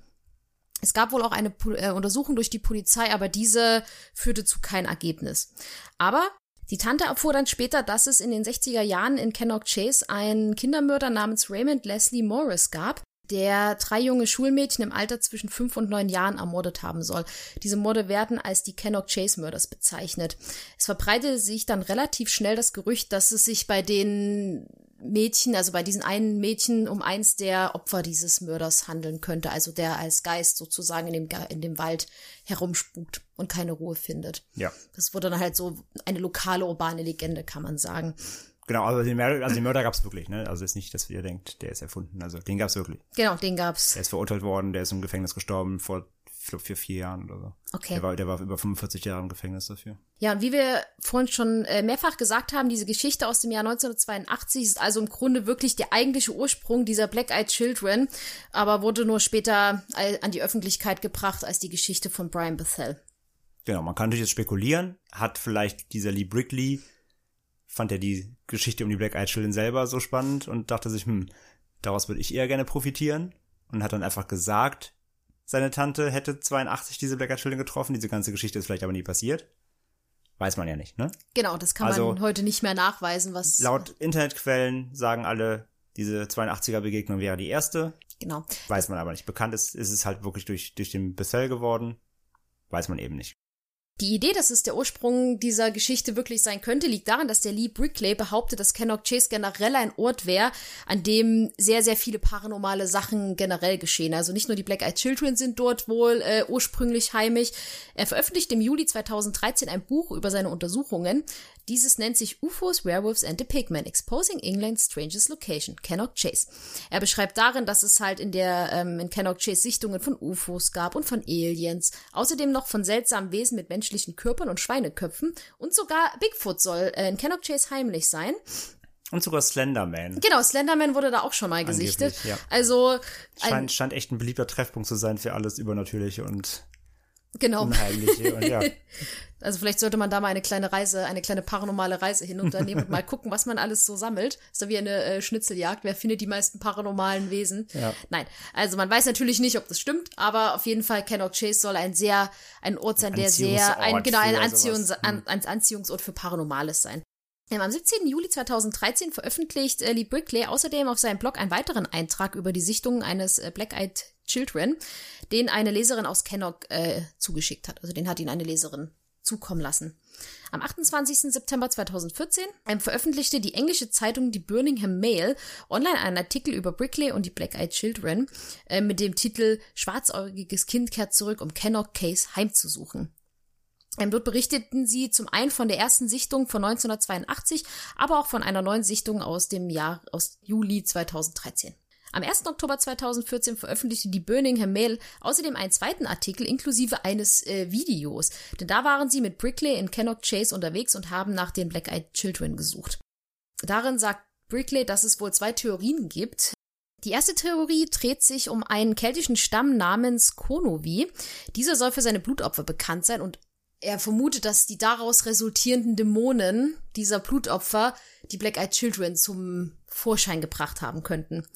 Es gab wohl auch eine äh, Untersuchung durch die Polizei, aber diese führte zu kein Ergebnis. Aber die Tante erfuhr dann später, dass es in den 60er Jahren in Kennock Chase einen Kindermörder namens Raymond Leslie Morris gab, der drei junge Schulmädchen im Alter zwischen fünf und neun Jahren ermordet haben soll. Diese Morde werden als die Kennock Chase Murders bezeichnet. Es verbreitete sich dann relativ schnell das Gerücht, dass es sich bei den Mädchen, also bei diesen einen Mädchen, um eins der Opfer dieses Mörders handeln könnte, also der als Geist sozusagen in dem, Ge- in dem Wald herumspukt und keine Ruhe findet. Ja. Das wurde dann halt so eine lokale urbane Legende, kann man sagen. Genau, also den Mörder, also den Mörder gab's wirklich, ne? Also ist nicht, dass ihr denkt, der ist erfunden. Also den gab's wirklich. Genau, den gab's. Der ist verurteilt worden, der ist im Gefängnis gestorben vor, ich glaube, vier, vier Jahren oder so. Okay. Der war, der war über 45 Jahre im Gefängnis dafür. Ja, und wie wir vorhin schon äh, mehrfach gesagt haben, diese Geschichte aus dem Jahr 1982 ist also im Grunde wirklich der eigentliche Ursprung dieser Black Eyed Children, aber wurde nur später an die Öffentlichkeit gebracht als die Geschichte von Brian Bethel. Genau, man kann natürlich jetzt spekulieren, hat vielleicht dieser Lee Brickley, fand er die Geschichte um die Black Eyed Children selber so spannend und dachte sich, hm, daraus würde ich eher gerne profitieren und hat dann einfach gesagt, seine Tante hätte 82 diese Black Eyed Children getroffen, diese ganze Geschichte ist vielleicht aber nie passiert. Weiß man ja nicht, ne? Genau, das kann Also, man heute nicht mehr nachweisen, was Laut Internetquellen sagen alle, diese 82er Begegnung wäre die erste. genau. Weiß man aber nicht. Bekannt ist, ist es halt wirklich durch, durch den Bethel geworden. Weiß man eben nicht. Die Idee, dass es der Ursprung dieser Geschichte wirklich sein könnte, liegt daran, dass der Lee Brickley behauptet, dass Kennock Chase generell ein Ort wäre, an dem sehr, sehr viele paranormale Sachen generell geschehen. Also nicht nur die Black Eyed Children sind dort wohl äh, ursprünglich heimisch. Er veröffentlicht im Juli 2013 ein Buch über seine Untersuchungen. Dieses nennt sich UFOs, Werewolves and the Pigmen, Exposing England's Strangest Location, Cannock Chase. Er beschreibt darin, dass es halt in der ähm, in Cannock Chase Sichtungen von UFOs gab und von Aliens, außerdem noch von seltsamen Wesen mit menschlichen Körpern und Schweineköpfen und sogar Bigfoot soll äh, in Cannock Chase heimlich sein. Und sogar Slenderman. Genau, Slenderman wurde da auch schon mal gesichtet. Ja. Also ein, Scheint, scheint echt ein beliebter Treffpunkt zu sein für alles Übernatürliche und genau. Unheimliche. und ja. (laughs) Also vielleicht sollte man da mal eine kleine Reise, eine kleine paranormale Reise hin unternehmen und mal gucken, was man alles so sammelt. Ist da wie eine äh, Schnitzeljagd. Wer findet die meisten paranormalen Wesen? Ja. Nein. Also man weiß natürlich nicht, ob das stimmt, aber auf jeden Fall Cannock Chase soll ein sehr, ein Ort sein, der sehr, ein, Anziehungsort genau, ein, für Anziehungs, an, ein Anziehungsort für Paranormales sein. Ähm, Am 17. Juli 2013 veröffentlicht äh, Lee Brickley außerdem auf seinem Blog einen weiteren Eintrag über die Sichtungen eines äh, Black-Eyed Children, den eine Leserin aus Kennock äh, zugeschickt hat. Also den hat ihn eine Leserin zukommen lassen. Am 28. September 2014 ähm, veröffentlichte die englische Zeitung die Birmingham Mail online einen Artikel über Brickley und die Black-Eyed Children äh, mit dem Titel Schwarzäugiges Kind kehrt zurück, um Kennock Case heimzusuchen. Ähm, dort berichteten sie zum einen von der ersten Sichtung von 1982, aber auch von einer neuen Sichtung aus dem Jahr, aus Juli 2013. Am 1. Oktober 2014 veröffentlichte die Birmingham Mail außerdem einen zweiten Artikel inklusive eines äh, Videos, denn da waren sie mit Brickley in Cannock Chase unterwegs und haben nach den Black-Eyed Children gesucht. Darin sagt Brickley, dass es wohl zwei Theorien gibt. Die erste Theorie dreht sich um einen keltischen Stamm namens Konovi. Dieser soll für seine Blutopfer bekannt sein und er vermutet, dass die daraus resultierenden Dämonen dieser Blutopfer die Black-Eyed Children zum Vorschein gebracht haben könnten.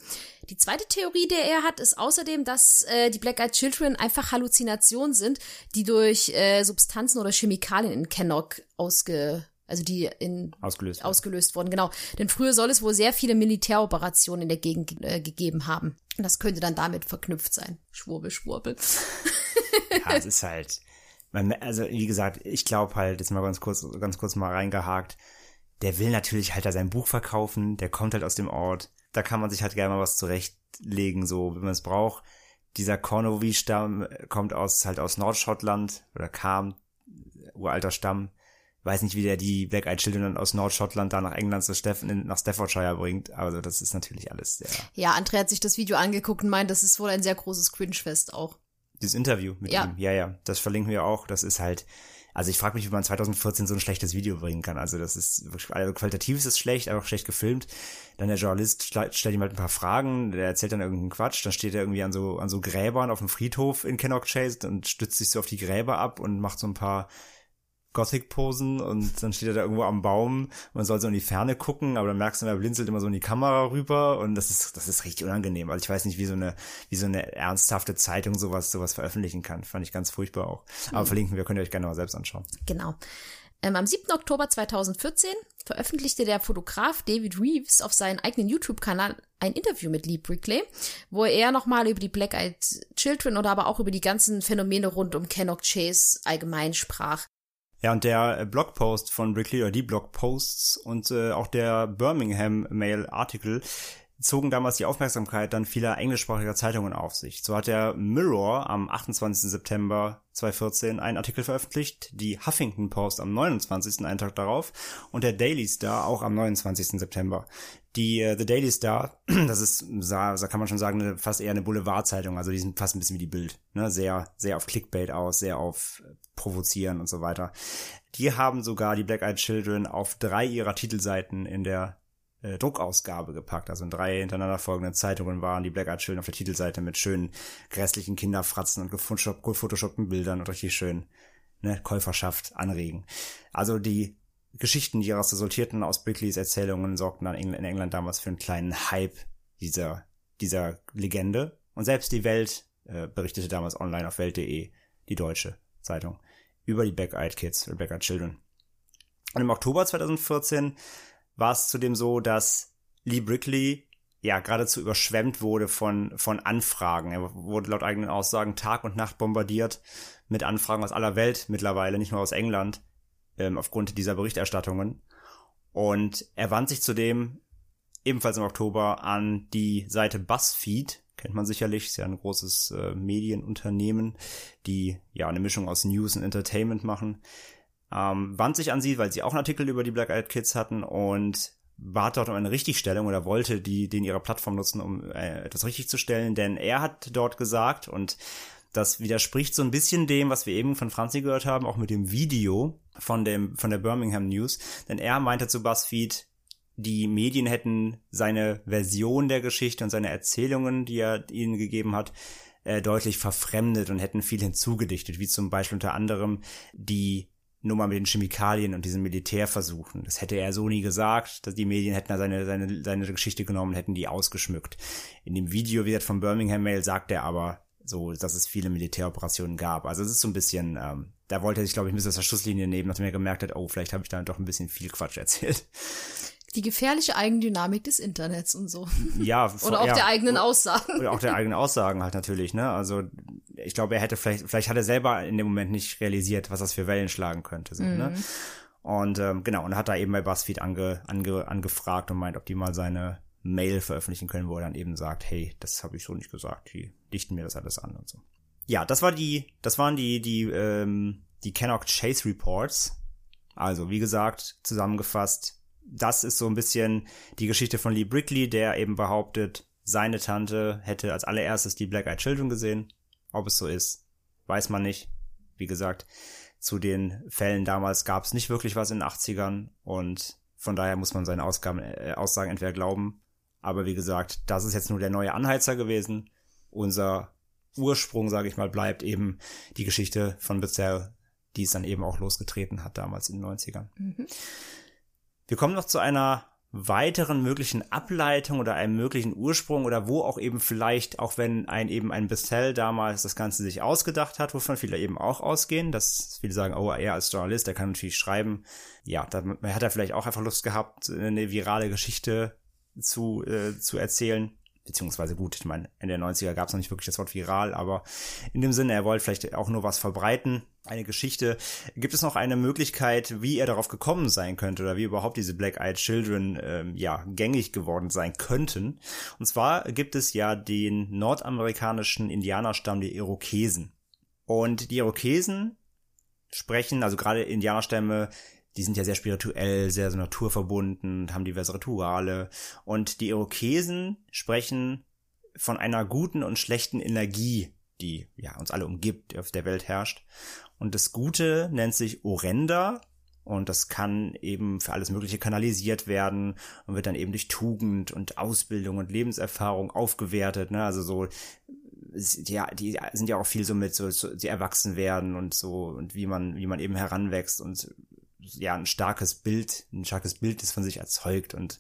Die zweite Theorie, die er hat, ist außerdem, dass äh, die Black-Eyed Children einfach Halluzinationen sind, die durch äh, Substanzen oder Chemikalien in Kennock ausge also die in Ausgelöst. ausgelöst wurden, genau. Denn früher soll es wohl sehr viele Militäroperationen in der Gegend äh, gegeben haben. Und das könnte dann damit verknüpft sein. Schwurbel, schwurbel. ja, es ist halt, also wie gesagt, ich glaube halt, jetzt mal ganz kurz, ganz kurz mal reingehakt, der will natürlich halt da sein Buch verkaufen, der kommt halt aus dem Ort, da kann man sich halt gerne mal was zurechtlegen, so, wenn man es braucht. Dieser Cornovi-Stamm kommt aus, halt aus Nordschottland, oder kam, uralter Stamm, weiß nicht, wie der die Black Eyed Children aus Nordschottland da nach England zu Steff nach Staffordshire bringt, also das ist natürlich alles sehr, Ja, André hat sich das Video angeguckt und meint, das ist wohl ein sehr großes Cringe-Fest auch. Dieses Interview mit Ja. ihm, ja, ja, das verlinken wir auch, das ist halt, also ich frage mich, wie man 2014 so ein schlechtes Video bringen kann. Also das ist wirklich, also qualitativ ist es schlecht, aber auch schlecht gefilmt. Dann der Journalist stellt stellt ihm halt ein paar Fragen, der erzählt dann irgendeinen Quatsch, dann steht er irgendwie an so, an so Gräbern auf dem Friedhof in Kennock Chase und stützt sich so auf die Gräber ab und macht so ein paar Gothic-Posen und dann steht er da irgendwo am Baum, man soll so in die Ferne gucken, aber dann merkst du, er blinzelt immer so in die Kamera rüber und das ist, das ist richtig unangenehm. Also ich weiß nicht, wie so eine, wie so eine ernsthafte Zeitung sowas, sowas veröffentlichen kann. Fand ich ganz furchtbar auch. Aber verlinken wir, könnt ihr euch gerne mal selbst anschauen. Genau. Ähm, am 7. Oktober 2014 veröffentlichte der Fotograf David Reeves auf seinen eigenen YouTube-Kanal ein Interview mit Lee Brickley, wo er nochmal über die Black Eyed Children oder aber auch über die ganzen Phänomene rund um Kennock Chase allgemein sprach. Ja, und der äh, Blogpost von Brickley oder die Blogposts und äh, auch der Birmingham Mail Artikel zogen damals die Aufmerksamkeit dann vieler englischsprachiger Zeitungen auf sich. So hat der Mirror am 28. September 2014 einen Artikel veröffentlicht, die Huffington Post am 29. einen Tag darauf und der Daily Star auch am 29. September. Die äh, The Daily Star, (clears throat) das ist, da kann man schon sagen, eine, fast eher eine Boulevardzeitung, also die sind fast ein bisschen wie die Bild, ne? sehr, sehr auf Clickbait aus, sehr auf äh, Provozieren und so weiter. Die haben sogar die Black Eyed Children auf drei ihrer Titelseiten in der äh, Druckausgabe gepackt. Also in drei hintereinander folgenden Zeitungen waren die Black Eyed Children auf der Titelseite mit schönen grässlichen Kinderfratzen und gefotoshop- gefotoshoppten Bildern und richtig schön ne, Käuferschaft anregen. Also die Geschichten, die daraus resultierten aus Brickleys Erzählungen, sorgten dann in England damals für einen kleinen Hype dieser, dieser Legende. Und selbst die Welt äh, berichtete damals online auf welt.de, die deutsche Zeitung, über die Black Eyed Kids, oder Black Eyed Children. Und im Oktober 2014 war es zudem so, dass Lee Brickley ja geradezu überschwemmt wurde von, von Anfragen. Er wurde laut eigenen Aussagen Tag und Nacht bombardiert mit Anfragen aus aller Welt mittlerweile, nicht nur aus England, ähm, aufgrund dieser Berichterstattungen. Und er wandte sich zudem ebenfalls im Oktober an die Seite BuzzFeed, kennt man sicherlich, ist ja ein großes äh, Medienunternehmen, die ja eine Mischung aus News und Entertainment machen. Ähm, wand sich an sie, weil sie auch einen Artikel über die Black Eyed Kids hatten und bat dort um eine Richtigstellung oder wollte die den ihrer Plattform nutzen, um äh, etwas richtig zu stellen, denn er hat dort gesagt und das widerspricht so ein bisschen dem, was wir eben von Franzi gehört haben, auch mit dem Video von dem von der Birmingham News, denn er meinte zu BuzzFeed, die Medien hätten seine Version der Geschichte und seine Erzählungen, die er ihnen gegeben hat, äh, deutlich verfremdet und hätten viel hinzugedichtet, wie zum Beispiel unter anderem die Nummer mit den Chemikalien und diesen Militärversuchen. Das hätte er so nie gesagt, dass die Medien hätten da seine, seine, seine Geschichte genommen, hätten die ausgeschmückt. In dem Video, wie gesagt, vom Birmingham Mail, sagt er aber so, dass es viele Militäroperationen gab. Also es ist so ein bisschen, ähm, da wollte er sich, glaube ich, ein bisschen aus der Schusslinie nehmen, nachdem er gemerkt hat, oh, vielleicht habe ich da doch ein bisschen viel Quatsch erzählt. Die gefährliche Eigendynamik des Internets und so. Ja, (laughs) Oder auch ja, der eigenen Aussagen. Oder auch der eigenen Aussagen halt natürlich, ne? Also ich glaube, er hätte vielleicht, vielleicht hat er selber in dem Moment nicht realisiert, was das für Wellen schlagen könnte. So, ne? Und ähm, genau, und hat da eben bei BuzzFeed ange, ange, angefragt und meint, ob die mal seine Mail veröffentlichen können, wo er dann eben sagt, hey, das habe ich so nicht gesagt, die dichten mir das alles an und so. Ja, das war die, das waren die, die, ähm, die Kennock Chase Reports. Also, wie gesagt, zusammengefasst, das ist so ein bisschen die Geschichte von Lee Brickley, der eben behauptet, seine Tante hätte als allererstes die Black Eyed Children gesehen. Ob es so ist, weiß man nicht. Wie gesagt, zu den Fällen damals gab es nicht wirklich was in den 80ern und von daher muss man seine Ausgaben, äh, Aussagen entweder glauben. Aber wie gesagt, das ist jetzt nur der neue Anheizer gewesen. Unser Ursprung, sage ich mal, bleibt eben die Geschichte von Bethel, die es dann eben auch losgetreten hat damals in den 90ern. Wir kommen noch zu einer weiteren möglichen Ableitung oder einem möglichen Ursprung oder wo auch eben vielleicht, auch wenn ein eben ein Bethel damals das Ganze sich ausgedacht hat, wovon viele eben auch ausgehen, dass viele sagen, oh, er als Journalist, der kann natürlich schreiben. Ja, da hat er vielleicht auch einfach Lust gehabt, eine virale Geschichte zu, äh, zu erzählen. Beziehungsweise gut, ich meine, Ende der 90er gab es noch nicht wirklich das Wort viral, aber in dem Sinne, er wollte vielleicht auch nur was verbreiten, eine Geschichte. Gibt es noch eine Möglichkeit, wie er darauf gekommen sein könnte oder wie überhaupt diese Black Eyed Children ähm, ja gängig geworden sein könnten? Und zwar gibt es ja den nordamerikanischen Indianerstamm der Irokesen. Und die Irokesen sprechen, also gerade Indianerstämme, die sind ja sehr spirituell, sehr so naturverbunden, haben diverse Rituale. Und die Irokesen sprechen von einer guten und schlechten Energie, die ja uns alle umgibt, die auf der Welt herrscht. Und das Gute nennt sich Orenda und das kann eben für alles Mögliche kanalisiert werden und wird dann eben durch Tugend und Ausbildung und Lebenserfahrung aufgewertet. Ne? Also so, ja, die sind ja auch viel so mit so, so die erwachsen werden und so und wie man, wie man eben heranwächst und ja, ein starkes Bild, ein starkes Bild ist von sich erzeugt und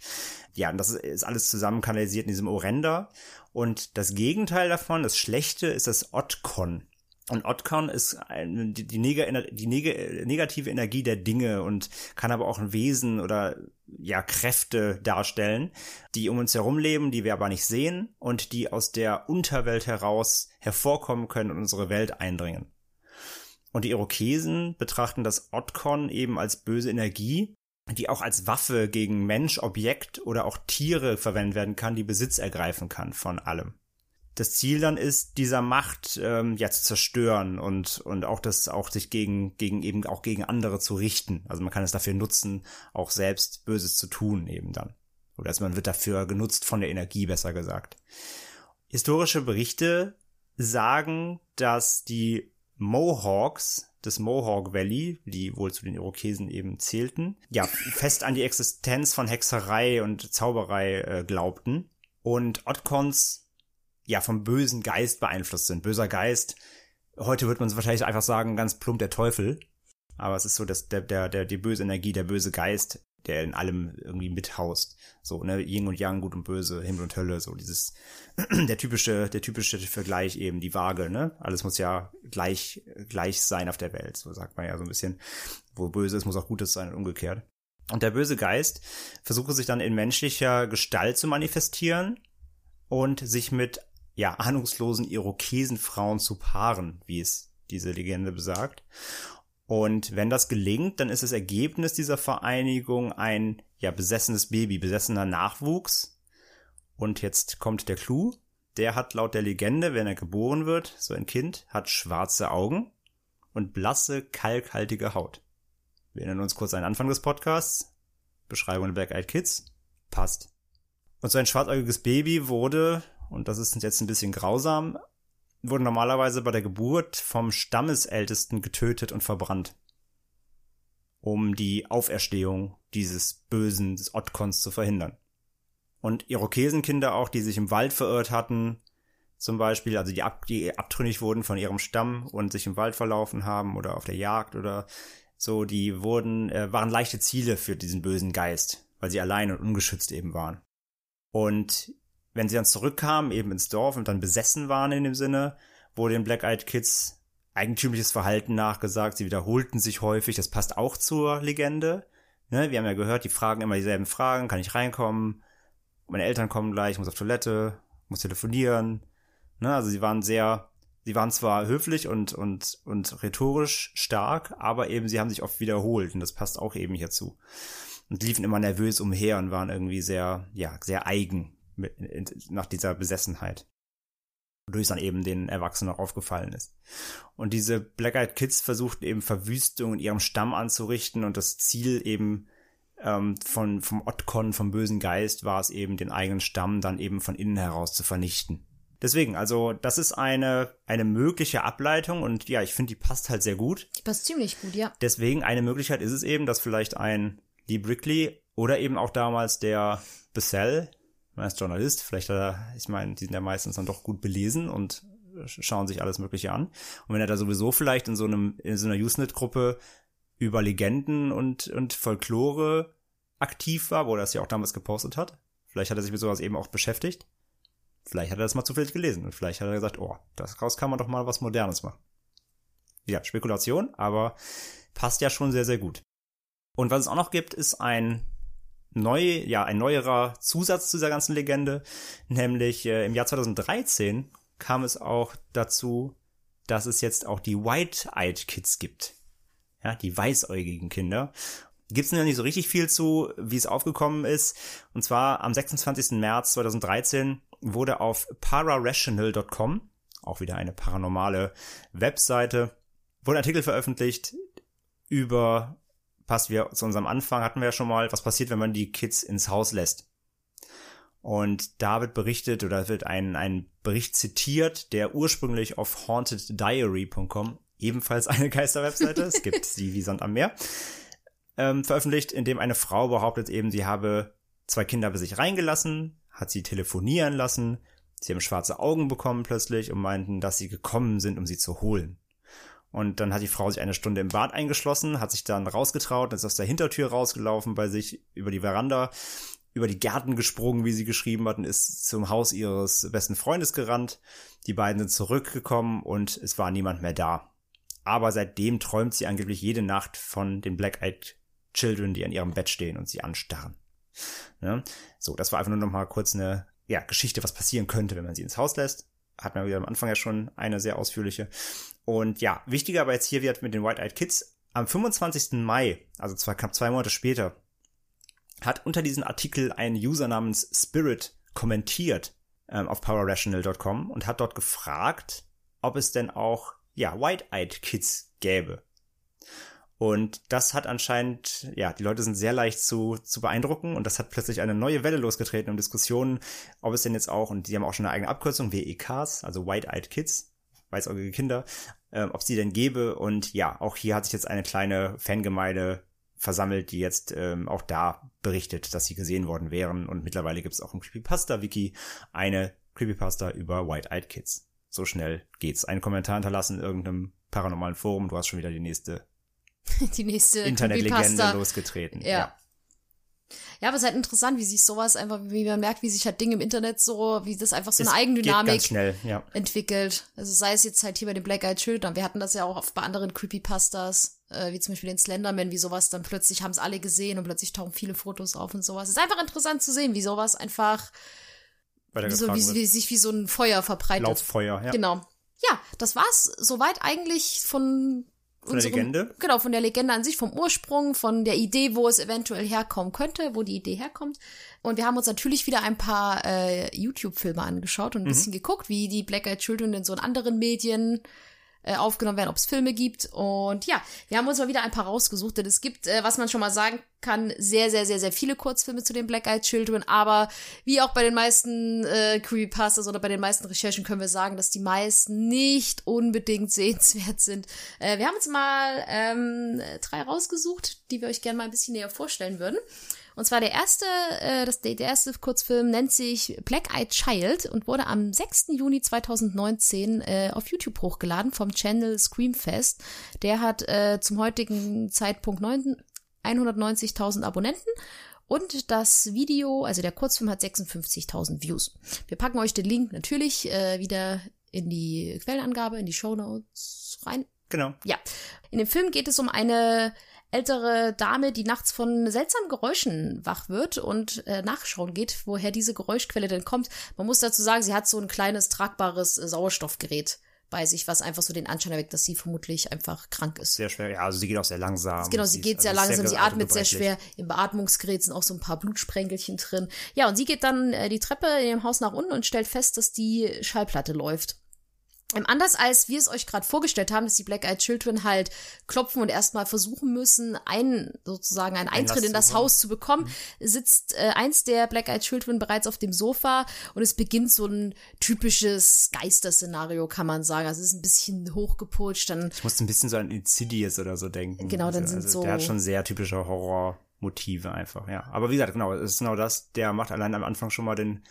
ja, und das ist, alles zusammen kanalisiert in diesem Orenda und das Gegenteil davon, das Schlechte, ist das Otkon. Und Otkon ist die, die, neg die neg negative Energie der Dinge und kann aber auch ein Wesen oder ja Kräfte darstellen, die um uns herum leben, die wir aber nicht sehen und die aus der Unterwelt heraus hervorkommen können und unsere Welt eindringen. Und die Irokesen betrachten das Otkon eben als böse Energie, die auch als Waffe gegen Mensch, Objekt oder auch Tiere verwendet werden kann, die Besitz ergreifen kann von allem. Das Ziel dann ist, dieser Macht ähm, ja zu zerstören und und auch das auch sich gegen gegen eben auch gegen andere zu richten. Also man kann es dafür nutzen, auch selbst Böses zu tun eben dann. Oder also man wird dafür genutzt von der Energie, besser gesagt. Historische Berichte sagen, dass die Mohawks des Mohawk Valley, die wohl zu den Irokesen eben zählten, ja, fest an die Existenz von Hexerei und Zauberei äh, glaubten und Otkons ja vom bösen Geist beeinflusst sind. Böser Geist, heute wird man wahrscheinlich einfach sagen, ganz plump der Teufel, aber es ist so, dass der, der, der, die böse Energie, der böse Geist der in allem irgendwie mithaust. So, ne, Yin und Yang, Gut und Böse, Himmel und Hölle, so dieses, (clears throat) der typische, der typische Vergleich eben, die Waage, ne? Alles muss ja gleich, gleich sein auf der Welt, so sagt man ja so ein bisschen. Wo Böse ist, muss auch Gutes sein und umgekehrt. Und der böse Geist versuche sich dann in menschlicher Gestalt zu manifestieren und sich mit, ja, ahnungslosen Irokesenfrauen zu paaren, wie es diese Legende besagt. Und wenn das gelingt, dann ist das Ergebnis dieser Vereinigung ein ja besessenes Baby, besessener Nachwuchs. Und jetzt kommt der Clou. Der hat laut der Legende, wenn er geboren wird, so ein Kind, hat schwarze Augen und blasse, kalkhaltige Haut. Wir erinnern uns kurz an den Anfang des Podcasts. Beschreibung der Black Eyed Kids. Passt. Und so ein schwarzäugiges Baby wurde, und das ist jetzt ein bisschen grausam, wurde normalerweise bei der Geburt vom Stammesältesten getötet und verbrannt. Um die Auferstehung dieses bösen, des Otkons zu verhindern. Und Irokesenkinder auch, die sich im Wald verirrt hatten, zum Beispiel, also die, ab, die abtrünnig wurden von ihrem Stamm und sich im Wald verlaufen haben oder auf der Jagd oder so, die wurden, äh, waren leichte Ziele für diesen bösen Geist, weil sie allein und ungeschützt eben waren. Und wenn sie dann zurückkamen, eben ins Dorf und dann besessen waren in dem Sinne, wurde den Black Eyed Kids eigentümliches Verhalten nachgesagt. Sie wiederholten sich häufig. Das passt auch zur Legende. Ne? Wir haben ja gehört, die fragen immer dieselben Fragen. Kann ich reinkommen? Meine Eltern kommen gleich, ich muss auf Toilette, muss telefonieren. Ne? Also sie waren sehr, sie waren zwar höflich und, und, und rhetorisch stark, aber eben sie haben sich oft wiederholt. Und das passt auch eben hierzu. Und liefen immer nervös umher und waren irgendwie sehr, ja, sehr eigen nach dieser Besessenheit. Wodurch es dann eben den Erwachsenen auch aufgefallen ist. Und diese Black Eyed Kids versuchten eben Verwüstung in ihrem Stamm anzurichten und das Ziel eben ähm, von, vom Otkon, vom bösen Geist, war es eben, den eigenen Stamm dann eben von innen heraus zu vernichten. Deswegen, also das ist eine, eine mögliche Ableitung und ja, ich finde, die passt halt sehr gut. Die passt ziemlich gut, ja. Deswegen eine Möglichkeit ist es eben, dass vielleicht ein Lee Brickley oder eben auch damals der Bessel, als Journalist, vielleicht hat er, ich meine, die sind ja meistens dann doch gut belesen und schauen sich alles Mögliche an. Und wenn er da sowieso vielleicht in so einem, in so einer Usenet-Gruppe über Legenden und, und Folklore aktiv war, wo er das ja auch damals gepostet hat, vielleicht hat er sich mit sowas eben auch beschäftigt. Vielleicht hat er das mal zufällig gelesen und vielleicht hat er gesagt, oh, daraus kann man doch mal was Modernes machen. Ja, Spekulation, aber passt ja schon sehr, sehr gut. Und was es auch noch gibt, ist ein neu, ja, ein neuerer Zusatz zu dieser ganzen Legende, nämlich äh, im Jahr 2013 kam es auch dazu, dass es jetzt auch die White-Eyed Kids gibt. Ja, die weißäugigen Kinder. Gibt's ja nicht so richtig viel zu, wie es aufgekommen ist. Und zwar am 26. März 2013 wurde auf pararational.com, auch wieder eine paranormale Webseite, wurde ein Artikel veröffentlicht über passt wir zu unserem Anfang, hatten wir ja schon mal, was passiert, wenn man die Kids ins Haus lässt. Und da wird berichtet oder wird ein, ein Bericht zitiert, der ursprünglich auf haunteddiary.com, ebenfalls eine Geisterwebseite, es gibt sie wie Sand am Meer, ähm, veröffentlicht, in dem eine Frau behauptet eben, sie habe zwei Kinder bei sich reingelassen, hat sie telefonieren lassen, sie haben schwarze Augen bekommen plötzlich und meinten, dass sie gekommen sind, um sie zu holen. Und dann hat die Frau sich eine Stunde im Bad eingeschlossen, hat sich dann rausgetraut, ist aus der Hintertür rausgelaufen bei sich über die Veranda, über die Gärten gesprungen, wie sie geschrieben hat, und ist zum Haus ihres besten Freundes gerannt. Die beiden sind zurückgekommen und es war niemand mehr da. Aber seitdem träumt sie angeblich jede Nacht von den Black-Eyed Children, die an ihrem Bett stehen und sie anstarren. Ja? So, das war einfach nur noch mal kurz eine ja, Geschichte, was passieren könnte, wenn man sie ins Haus lässt. Hat man wieder am Anfang ja schon eine sehr ausführliche. Und ja, wichtiger aber jetzt hier wird mit den White Eyed Kids, am 25. Mai, also zwar knapp zwei Monate später, hat unter diesem Artikel ein User namens Spirit kommentiert ähm, auf powerrational.com und hat dort gefragt, ob es denn auch, ja, White Eyed Kids gäbe. Und das hat anscheinend, ja, die Leute sind sehr leicht zu, zu beeindrucken und das hat plötzlich eine neue Welle losgetreten um Diskussionen, ob es denn jetzt auch, und die haben auch schon eine eigene Abkürzung, WEKs, also White Eyed Kids, weißäugige Kinder, äh, ob sie denn gäbe. Und ja, auch hier hat sich jetzt eine kleine Fangemeinde versammelt, die jetzt ähm, auch da berichtet, dass sie gesehen worden wären. Und mittlerweile gibt es auch im Creepypasta-Wiki eine Creepypasta über White-Eyed Kids. So schnell geht's. Einen Kommentar hinterlassen in irgendeinem paranormalen Forum. Du hast schon wieder die nächste, (laughs) die nächste Internetlegende losgetreten. Ja. ja. Ja, aber es ist halt interessant, wie sich sowas einfach, wie man merkt, wie sich halt Dinge im Internet so, wie das einfach so eine Eigendynamik schnell, ja. entwickelt. Also sei es jetzt halt hier bei den Black Eyed Children, wir hatten das ja auch oft bei anderen Creepypastas, äh, wie zum Beispiel den Slenderman, wie sowas dann plötzlich haben es alle gesehen und plötzlich tauchen viele Fotos auf und sowas. Es ist einfach interessant zu sehen, wie sowas einfach, wie, so, wie, wie sich wie so ein Feuer verbreitet. Lauffeuer, ja. Genau. Ja, das war's soweit eigentlich von von der Legende? Genau, von der Legende an sich, vom Ursprung, von der Idee, wo es eventuell herkommen könnte, wo die Idee herkommt. Und wir haben uns natürlich wieder ein paar äh, YouTube-Filme angeschaut und ein mhm. bisschen geguckt, wie die Black Eyed Children in so in anderen Medien äh, aufgenommen werden, ob es Filme gibt. Und ja, wir haben uns mal wieder ein paar rausgesucht, denn es gibt, äh, was man schon mal sagen kann, sehr, sehr, sehr, sehr viele Kurzfilme zu den Black Eyed Children. Aber wie auch bei den meisten äh, Creepypastas oder bei den meisten Recherchen können wir sagen, dass die meisten nicht unbedingt sehenswert sind. Äh, wir haben uns mal ähm, drei rausgesucht, die wir euch gerne mal ein bisschen näher vorstellen würden. Und zwar der erste, äh, das, der erste Kurzfilm nennt sich Black Eyed Child und wurde am 6. Juni 2019 äh, auf YouTube hochgeladen vom Channel Screamfest. Der hat äh, zum heutigen Zeitpunkt 190.000 Abonnenten und das Video, also der Kurzfilm hat 56.000 Views. Wir packen euch den Link natürlich äh, wieder in die Quellenangabe, in die Show Notes rein. Genau. Ja. In dem Film geht es um eine ältere Dame, die nachts von seltsamen Geräuschen wach wird und äh, nachschauen geht, woher diese Geräuschquelle denn kommt. Man muss dazu sagen, sie hat so ein kleines tragbares äh, Sauerstoffgerät bei sich, was einfach so den Anschein erweckt, dass sie vermutlich einfach krank ist. Sehr schwer, ja, also sie geht auch sehr langsam. Genau, sie ist- geht sehr also langsam, sie also atmet sehr schwer. Im Beatmungsgerät sind auch so ein paar Blutsprengelchen drin. Ja, und sie geht dann äh, die Treppe in dem Haus nach unten und stellt fest, dass die Schallplatte läuft. Ähm, anders als wir es euch gerade vorgestellt haben, dass die Black Eyed Children halt klopfen und erstmal versuchen müssen, einen sozusagen einen Eintritt in das. Haus zu bekommen, sitzt äh, eins der Black Eyed Children bereits auf dem Sofa und es beginnt so ein typisches Geisterszenario, kann man sagen. Also es ist ein bisschen hochgeputscht, dann Ich musste ein bisschen so an Insidious oder so denken. Genau, dann also, sind also so- Der hat schon sehr typische Horrormotive einfach, ja. Aber wie gesagt, genau, es ist genau das. Der macht allein am Anfang schon mal den,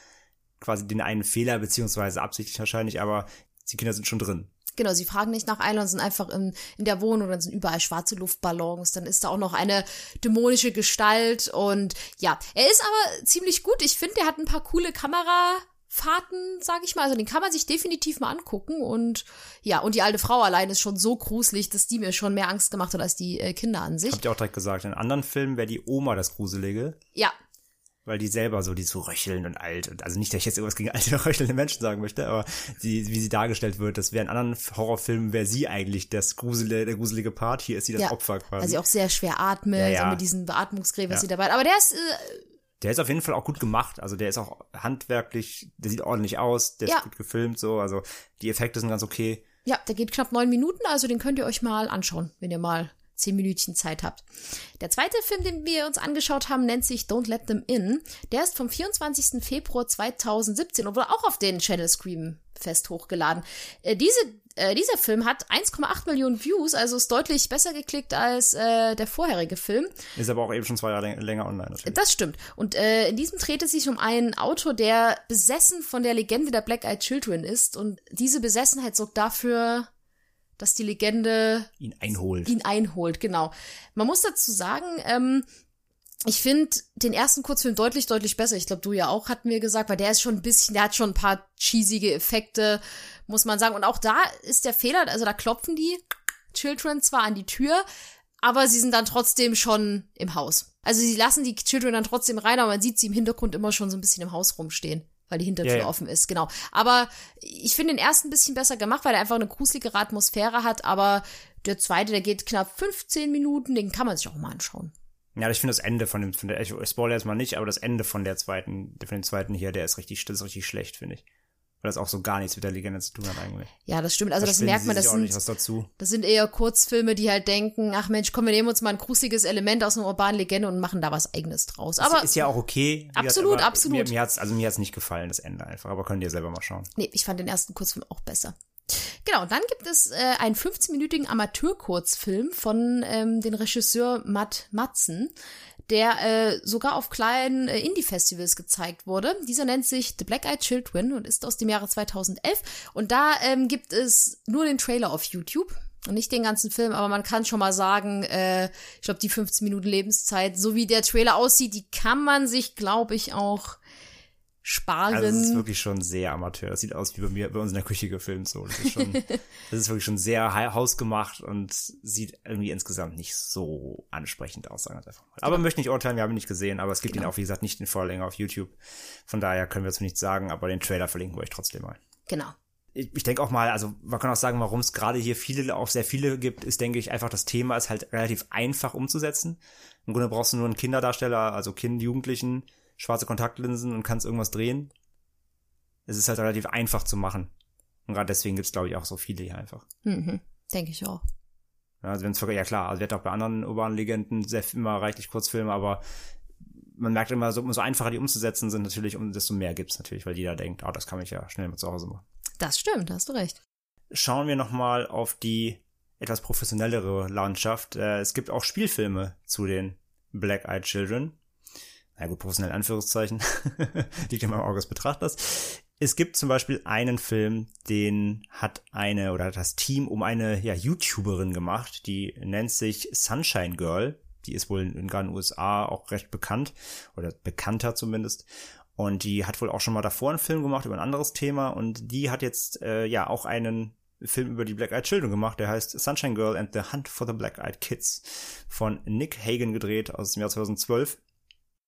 quasi den einen Fehler, beziehungsweise absichtlich wahrscheinlich, aber die Kinder sind schon drin. Genau, sie fragen nicht nach Eilon, sind einfach in, in der Wohnung, dann sind überall schwarze Luftballons, dann ist da auch noch eine dämonische Gestalt und ja, er ist aber ziemlich gut. Ich finde, er hat ein paar coole Kamerafahrten, sag ich mal. Also den kann man sich definitiv mal angucken und ja, und die alte Frau allein ist schon so gruselig, dass die mir schon mehr Angst gemacht hat als die äh, Kinder an sich. Habt ihr auch direkt gesagt, in anderen Filmen wäre die Oma das Gruselige, Ja, weil die selber so, die so röcheln und alt. Und also nicht, dass ich jetzt irgendwas gegen (laughs) alte, röchelnde Menschen sagen möchte, aber die, wie sie dargestellt wird, das wäre in anderen Horrorfilmen, wäre sie eigentlich das Grusele, der gruselige Part. Hier ist sie das ja. Opfer quasi. Weil sie auch sehr schwer atmet, Ja, ja. so mit diesem Beatmungsgerät, was Ja. sie dabei hat. Aber der ist, äh, Der ist auf jeden Fall auch gut gemacht. Also der ist auch handwerklich, der sieht ordentlich aus, der Ja. ist gut gefilmt, so. Also die Effekte sind ganz okay. Ja, der geht knapp neun Minuten, also den könnt ihr euch mal anschauen, wenn ihr mal zehn Minütchen Zeit habt. Der zweite Film, den wir uns angeschaut haben, nennt sich Don't Let Them In. Der ist vom 24. Februar 2017 und wurde auch auf den Channel Scream Fest hochgeladen. Äh, diese, äh, dieser Film hat 1,8 Millionen Views, also ist deutlich besser geklickt als äh, der vorherige Film. Ist aber auch eben schon zwei Jahre läng- länger online natürlich. Das stimmt. Und äh, in diesem dreht es sich um einen Autor, der besessen von der Legende der Black Eyed Children ist. Und diese Besessenheit sorgt dafür, dass die Legende Ihn einholt. ihn einholt, genau. Man muss dazu sagen, ähm, ich finde den ersten Kurzfilm deutlich, deutlich besser. Ich glaube, du ja auch, hatten wir gesagt, weil der ist schon ein bisschen, der hat schon ein paar cheesige Effekte, muss man sagen. Und auch da ist der Fehler, also da klopfen die Children zwar an die Tür, aber sie sind dann trotzdem schon im Haus. Also sie lassen die Children dann trotzdem rein, aber man sieht sie im Hintergrund immer schon so ein bisschen im Haus rumstehen, weil die Hintertür ja. offen ist, genau. Aber ich finde den ersten ein bisschen besser gemacht, weil er einfach eine gruseligere Atmosphäre hat, aber der zweite, der geht knapp 15 Minuten, den kann man sich auch mal anschauen. Ja, ich finde das Ende von dem, von der, ich spoilere jetzt mal nicht, aber das Ende von der zweiten, von dem zweiten hier, der ist richtig, das ist richtig schlecht, finde ich. Weil das auch so gar nichts mit der Legende zu tun hat eigentlich. Ja, das stimmt. Also Da das merkt man, das sind, das sind eher Kurzfilme, die halt denken, ach Mensch, komm, wir nehmen uns mal ein gruseliges Element aus einer urbanen Legende und machen da was eigenes draus. Aber ist ja auch okay. Absolut, absolut. Mir, mir hat's, also mir hat's nicht gefallen, das Ende einfach. Aber könnt ihr selber mal schauen. Nee, ich fand den ersten Kurzfilm auch besser. Genau, dann gibt es äh, einen 15-minütigen Amateur-Kurzfilm von ähm, dem Regisseur Matt Matzen, der äh, sogar auf kleinen äh, Indie-Festivals gezeigt wurde. Dieser nennt sich The Black Eyed Children und ist aus dem Jahre 2011. Und da ähm, gibt es nur den Trailer auf YouTube. Und nicht den ganzen Film, aber man kann schon mal sagen, äh, ich glaube, die 15 Minuten Lebenszeit, so wie der Trailer aussieht, die kann man sich, glaube ich, auch sparen. Also es ist wirklich schon sehr Amateur. Das sieht aus wie bei mir, bei uns in der Küche gefilmt so. Das ist schon, (laughs) das ist wirklich schon sehr ha- hausgemacht und sieht irgendwie insgesamt nicht so ansprechend aus, sagen wir es einfach mal. Aber möchte nicht urteilen, wir haben ihn nicht gesehen, aber es gibt ihn auch, wie gesagt, nicht in Vorlänge auf YouTube. Von daher können wir dazu nichts sagen, aber den Trailer verlinken wir euch trotzdem mal. genau. ich, ich denke auch mal, also man kann auch sagen, warum es gerade hier viele, auch sehr viele gibt, ist, denke ich, einfach das Thema ist halt relativ einfach umzusetzen. Im Grunde brauchst du nur einen Kinderdarsteller, also Kind, Jugendlichen, schwarze Kontaktlinsen und kannst irgendwas drehen. Es ist halt relativ einfach zu machen. Und gerade deswegen gibt's glaube ich, auch so viele hier einfach. Mhm. Denke ich auch. Ja, also wenn's ja klar, also wir hatten auch bei anderen urbanen Legenden sehr immer reichlich Kurzfilme, aber man merkt immer, so, umso einfacher die umzusetzen sind natürlich, um desto mehr gibt's natürlich, weil jeder denkt, oh, das kann ich ja schnell mal zu Hause machen. Das stimmt, hast du recht. Schauen wir nochmal auf die etwas professionellere Landschaft. Äh, es gibt auch Spielfilme zu den Black Eyed Children. Na gut, professionell in Anführungszeichen. (laughs) Liegt immer im Auge des Betrachters. Es gibt zum Beispiel einen Film, den hat eine oder das Team um eine ja, YouTuberin gemacht, die nennt sich Sunshine Girl. Die ist wohl in den USA auch recht bekannt oder bekannter zumindest. Und die hat wohl auch schon mal davor einen Film gemacht über ein anderes Thema und die hat jetzt äh, ja auch einen Film über die Black Eyed Children gemacht, der heißt Sunshine Girl and the Hunt for the Black Eyed Kids von Nick Hagen gedreht aus dem Jahr 2012.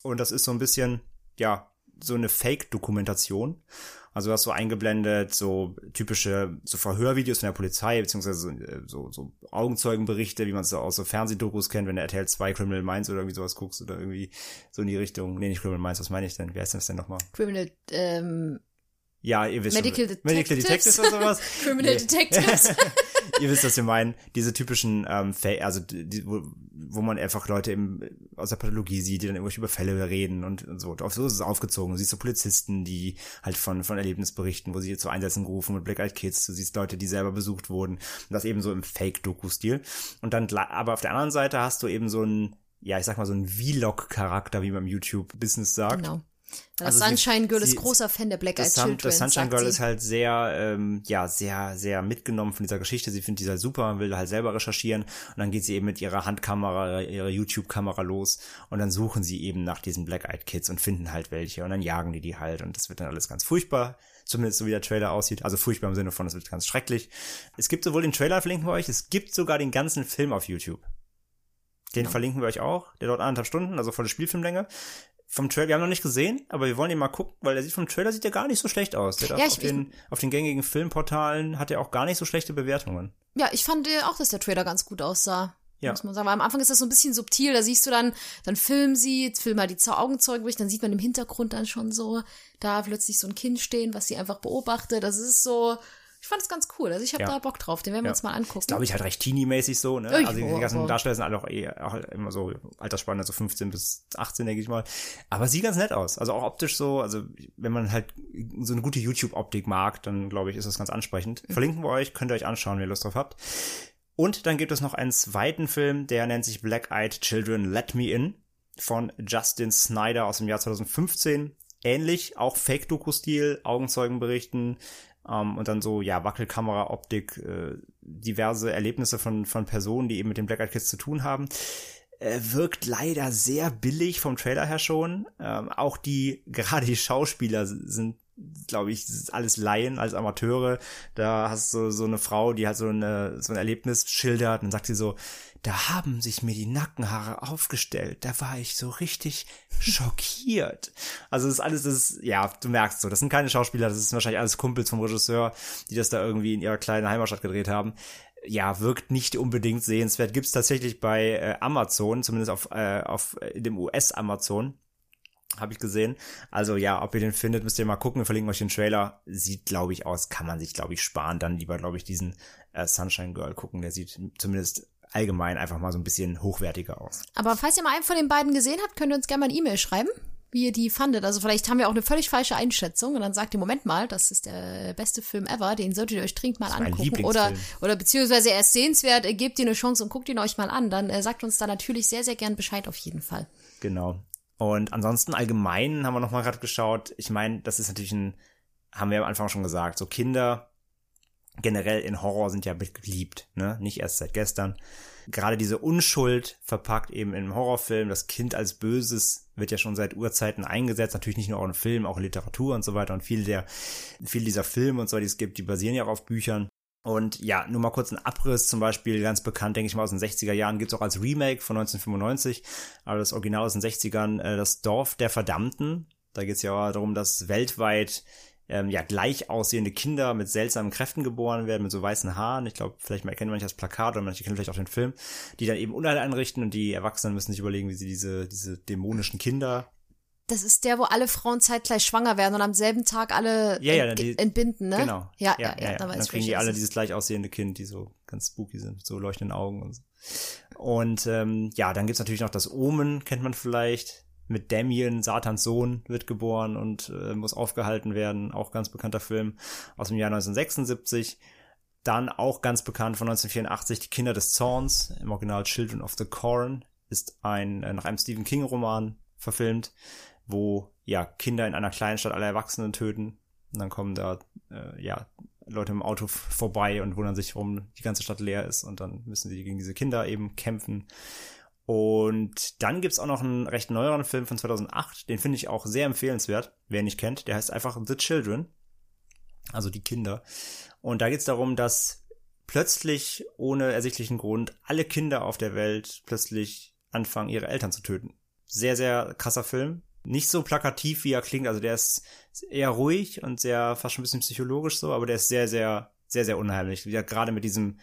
Und das ist so ein bisschen, ja, so eine Fake-Dokumentation. Also du hast so eingeblendet, so typische so Verhörvideos von der Polizei, beziehungsweise äh, so, so Augenzeugenberichte, wie man es so aus so Fernsehdokus kennt, wenn der RTL 2 Criminal Minds oder irgendwie sowas guckst oder irgendwie so in die Richtung. Nee, nicht Criminal Minds, was meine ich denn? Wie heißt das denn nochmal? Criminal, ähm, Ja, ihr wisst Medical schon. Detectives. Medical Detectives oder sowas? (laughs) Criminal. Detectives. (laughs) ihr wisst, was wir meinen. Diese typischen, ähm, Fa- also die, wo, wo man einfach Leute im, aus der Pathologie sieht, die dann irgendwelche über Fälle reden und, und so. Auf so ist es aufgezogen. Du siehst so Polizisten, die halt von, von Erlebnis berichten, wo sie zu Einsätzen gerufen mit Black Eyed Kids. Du siehst Leute, die selber besucht wurden. Und das eben so im Fake-Doku-Stil. Und dann, aber auf der anderen Seite hast du eben so ein, ja, ich sag mal so ein Vlog-Charakter, wie man im YouTube-Business sagt. genau. Das Also Sunshine Girl sie- ist großer Fan der Black Eyed Children. das Sunshine Girl sie. ist halt sehr, ähm, ja, sehr, sehr mitgenommen von dieser Geschichte. Sie findet dieser super, will halt selber recherchieren und dann geht sie eben mit ihrer Handkamera, ihrer YouTube-Kamera los und dann suchen sie eben nach diesen Black Eyed Kids und finden halt welche und dann jagen die die halt und das wird dann alles ganz furchtbar. Zumindest so wie der Trailer aussieht. Also furchtbar im Sinne von, es wird ganz schrecklich. Es gibt sowohl den Trailer, verlinken wir euch, es gibt sogar den ganzen Film auf YouTube. Den verlinken wir euch auch. Der dauert anderthalb Stunden, also volle Spielfilmlänge. Vom Trailer, wir haben noch nicht gesehen, aber wir wollen den mal gucken, weil der sieht vom Trailer sieht der gar nicht so schlecht aus. Der Ja, ich- auf, den, auf den gängigen Filmportalen hat er auch gar nicht so schlechte Bewertungen. Ja, ich fand auch, dass der Trailer ganz gut aussah. Ja. Muss man sagen. Weil am Anfang ist das so ein bisschen subtil. Da siehst du dann, dann filmen sie, filmen mal die Zau- Augenzeugen durch, dann sieht man im Hintergrund dann schon so da plötzlich so ein Kind stehen, was sie einfach beobachtet. Das ist so, ich fand es ganz cool. Also ich habe Ja. da Bock drauf. Den werden wir Ja. uns mal angucken. Ist, glaube ich, halt recht teeny-mäßig so, ne? Ja, Also die ganzen aber- Darsteller sind alle auch, eh, auch immer so Altersspanne, so 15 bis 18, denke ich mal. Aber sieht ganz nett aus. Also auch optisch so, also wenn man halt so eine gute YouTube-Optik mag, dann glaube ich, ist das ganz ansprechend. Mhm. Verlinken wir euch, könnt ihr euch anschauen, wenn ihr Lust drauf habt. Und dann gibt es noch einen zweiten Film, der nennt sich Black Eyed Children Let Me In von Justin Snyder aus dem Jahr 2015. Ähnlich, auch Fake-Doku-Stil, Augenzeugenberichten ähm, und dann so, ja, Wackelkamera-Optik, äh, diverse Erlebnisse von, von Personen, die eben mit den Black Eyed Kids zu tun haben. Äh, wirkt leider sehr billig vom Trailer her schon. Ähm, auch die, (laughs) gerade die Schauspieler sind glaube ich, alles Laien, als Amateure. Da hast du so eine Frau, die halt so, eine, so ein Erlebnis schildert und sagt sie so, da haben sich mir die Nackenhaare aufgestellt. Da war ich so richtig schockiert. Also das ist alles, das ist, ja, du merkst so, das sind keine Schauspieler, das ist wahrscheinlich alles Kumpels vom Regisseur, die das da irgendwie in ihrer kleinen Heimatstadt gedreht haben. Ja, wirkt nicht unbedingt sehenswert. Gibt's tatsächlich bei äh, Amazon, zumindest auf, äh, auf äh, dem US-Amazon. Habe ich gesehen. Also ja, ob ihr den findet, müsst ihr mal gucken. Wir verlinken euch den Trailer. Sieht, glaube ich, aus. Kann man sich, glaube ich, sparen. Dann lieber, glaube ich, diesen äh, Sunshine Girl gucken. Der sieht zumindest allgemein einfach mal so ein bisschen hochwertiger aus. Aber falls ihr mal einen von den beiden gesehen habt, könnt ihr uns gerne mal eine E-Mail schreiben, wie ihr die fandet. Also vielleicht haben wir auch eine völlig falsche Einschätzung und dann sagt ihr, Moment mal, das ist der beste Film ever, den solltet ihr euch dringend mal angucken. Oder, oder beziehungsweise er ist sehenswert, gebt ihr eine Chance und guckt ihn euch mal an. Dann äh, sagt uns da natürlich sehr, sehr gern Bescheid auf jeden Fall. Genau. Und ansonsten allgemein haben wir noch mal gerade geschaut. Ich meine, das ist natürlich ein, haben wir am Anfang schon gesagt, so Kinder generell in Horror sind ja beliebt, ne? Nicht erst seit gestern. Gerade diese Unschuld verpackt eben im Horrorfilm, das Kind als Böses wird ja schon seit Urzeiten eingesetzt, natürlich nicht nur auch in Filmen, auch in Literatur und so weiter und viele der, viele dieser Filme und so, die es gibt, die basieren ja auch auf Büchern. Und ja, nur mal kurz ein Abriss, zum Beispiel ganz bekannt, denke ich mal, aus den 60er Jahren, gibt's auch als Remake von 1995, aber das Original aus den 60ern, äh, das Dorf der Verdammten. Da geht's ja darum, dass weltweit ähm, ja gleich aussehende Kinder mit seltsamen Kräften geboren werden, mit so weißen Haaren. Ich glaube, vielleicht mal erkennen manche das Plakat oder manche kennen vielleicht auch den Film, die dann eben Unheil einrichten und die Erwachsenen müssen sich überlegen, wie sie diese, diese dämonischen Kinder Das ist der, wo alle Frauen zeitgleich schwanger werden und am selben Tag alle Ja, ja, die- entbinden, ne? Genau. Ja, ja, ja, dann dann weiß ich, kriegen die alle es dieses gleich aussehende Kind, die so ganz spooky sind, mit so leuchtenden Augen und so. Und ähm, ja, dann gibt's natürlich noch das Omen, kennt man vielleicht. Mit Damien, Satans Sohn, wird geboren und äh, muss aufgehalten werden. Auch ganz bekannter Film aus dem Jahr 1976. Dann auch ganz bekannt von 1984, Die Kinder des Zorns, im Original Children of the Corn, ist ein äh, nach einem Stephen King Roman verfilmt, wo ja Kinder in einer kleinen Stadt alle Erwachsenen töten. Und dann kommen da äh, ja Leute im Auto vorbei und wundern sich, warum die ganze Stadt leer ist. Und dann müssen sie gegen diese Kinder eben kämpfen. Und dann gibt's auch noch einen recht neueren Film von 2008, den finde ich auch sehr empfehlenswert, wer ihn nicht kennt. Der heißt einfach The Children, also die Kinder. Und da geht's darum, dass plötzlich ohne ersichtlichen Grund alle Kinder auf der Welt plötzlich anfangen, ihre Eltern zu töten. Sehr, sehr krasser Film. Nicht so plakativ, wie er klingt. Also der ist eher ruhig und sehr, fast schon ein bisschen psychologisch so, aber der ist sehr, sehr, sehr, sehr unheimlich. Ja, gerade mit diesem,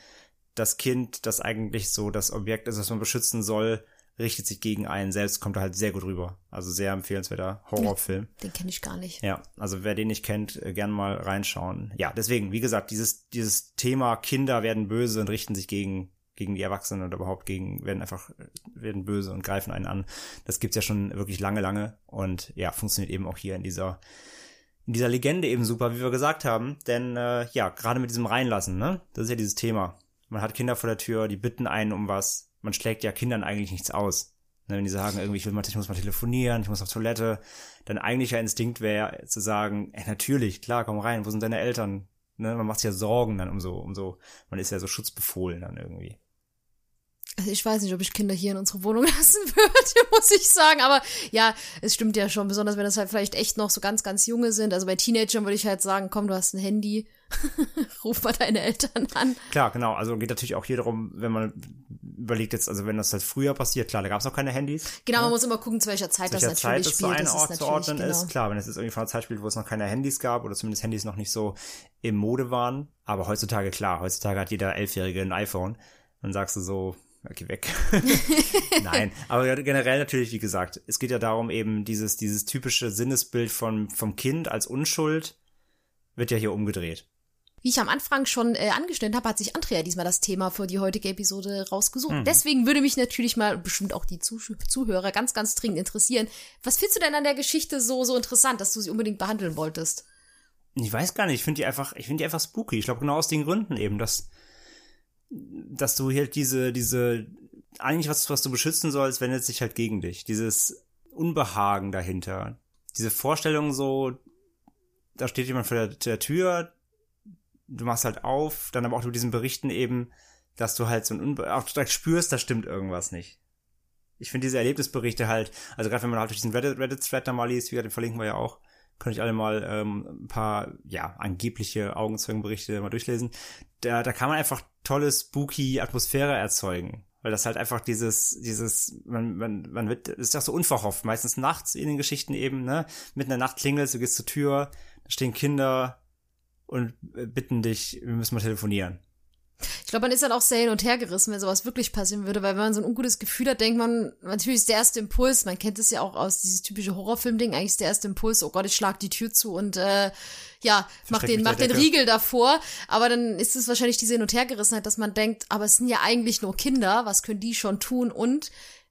das Kind, das eigentlich so das Objekt ist, das man beschützen soll, richtet sich gegen einen selbst, kommt da halt sehr gut rüber. Also sehr empfehlenswerter Horrorfilm. Den kenne ich gar nicht. Ja, also wer den nicht kennt, äh, gern mal reinschauen. Ja, deswegen, wie gesagt, dieses, dieses Thema Kinder werden böse und richten sich gegen, gegen die Erwachsenen oder überhaupt gegen, werden einfach, äh, werden böse und greifen einen an. Das gibt's ja schon wirklich lange, lange und ja, funktioniert eben auch hier in dieser, in dieser Legende eben super, wie wir gesagt haben. Denn äh, ja, gerade mit diesem Reinlassen, ne? Das ist ja dieses Thema. Man hat Kinder vor der Tür, die bitten einen um was. Man schlägt ja Kindern eigentlich nichts aus. Ne, wenn die sagen, irgendwie, ich, will mal, ich muss mal telefonieren, ich muss auf Toilette, dann eigentlicher Instinkt wäre zu sagen, ey, natürlich, klar, komm rein, wo sind deine Eltern? Ne, man macht sich ja Sorgen dann um so, um so, man ist ja so schutzbefohlen dann irgendwie. Also ich weiß nicht, ob ich Kinder hier in unsere Wohnung (laughs) lassen würde, muss ich sagen. Aber ja, es stimmt ja schon, besonders wenn das halt vielleicht echt noch so ganz, ganz junge sind. Also bei Teenagern würde ich halt sagen, komm, du hast ein Handy, (laughs) ruf mal deine Eltern an. Klar, genau, also geht natürlich auch hier darum, wenn man überlegt jetzt, also wenn das halt früher passiert, klar, da gab es noch keine Handys. Genau, man muss immer gucken, zu welcher Zeit Zu welcher das Zeit natürlich so spielt. ein das Ort ist zu ordnen genau. ist. Klar, wenn es jetzt irgendwie von einer Zeit spielt, wo es noch keine Handys gab oder zumindest Handys noch nicht so im Mode waren. Aber heutzutage, klar, heutzutage hat jeder Elfjährige ein iPhone. Dann sagst du so, ja, geh weg. (laughs) Nein, aber generell natürlich, wie gesagt, es geht ja darum eben dieses, dieses typische Sinnesbild von, vom Kind als Unschuld wird ja hier umgedreht. Wie ich am Anfang schon äh, angestellt habe, hat sich Andrea diesmal das Thema für die heutige Episode rausgesucht. Mhm. Deswegen würde mich natürlich mal, bestimmt auch die Zuh Zuhörer, ganz, ganz dringend interessieren. Was findest du denn an der Geschichte so, so interessant, dass du sie unbedingt behandeln wolltest? Ich weiß gar nicht, ich finde die einfach, ich finde die einfach spooky. Ich glaube genau aus den Gründen eben, dass, dass du halt diese, diese, eigentlich was, was du beschützen sollst, wendet sich halt gegen dich. Dieses Unbehagen dahinter. Diese Vorstellung so, da steht jemand vor der, der Tür, du machst halt auf, dann aber auch mit diesen Berichten eben, dass du halt so ein Unbe auch direkt spürst, da stimmt irgendwas nicht. Ich finde diese Erlebnisberichte halt, also gerade wenn man halt durch diesen Reddit- Reddit-Thread da mal liest, wie gesagt, den verlinken wir ja auch, könnt ich alle mal ähm, ein paar, ja, angebliche Augenzeugenberichte mal durchlesen. Da, da kann man einfach tolle, spooky Atmosphäre erzeugen. Weil das halt einfach dieses, dieses, man, man, man wird, das ist ja so unverhofft, meistens nachts in den Geschichten eben, ne? Mitten in der Nacht klingelst, du gehst zur Tür, da stehen Kinder und äh, bitten dich, wir müssen mal telefonieren. Ich glaube, man ist dann auch sehr hin und her gerissen, wenn sowas wirklich passieren würde, weil wenn man so ein ungutes Gefühl hat, denkt man, natürlich ist der erste Impuls, man kennt es ja auch aus dieses typische Horrorfilm-Ding, eigentlich ist der erste Impuls, oh Gott, ich schlag die Tür zu und äh, ja, mach den, mach den. Riegel davor. Aber dann ist es wahrscheinlich diese Hin- und Hergerissenheit, dass man denkt, aber es sind ja eigentlich nur Kinder, was können die schon tun? Und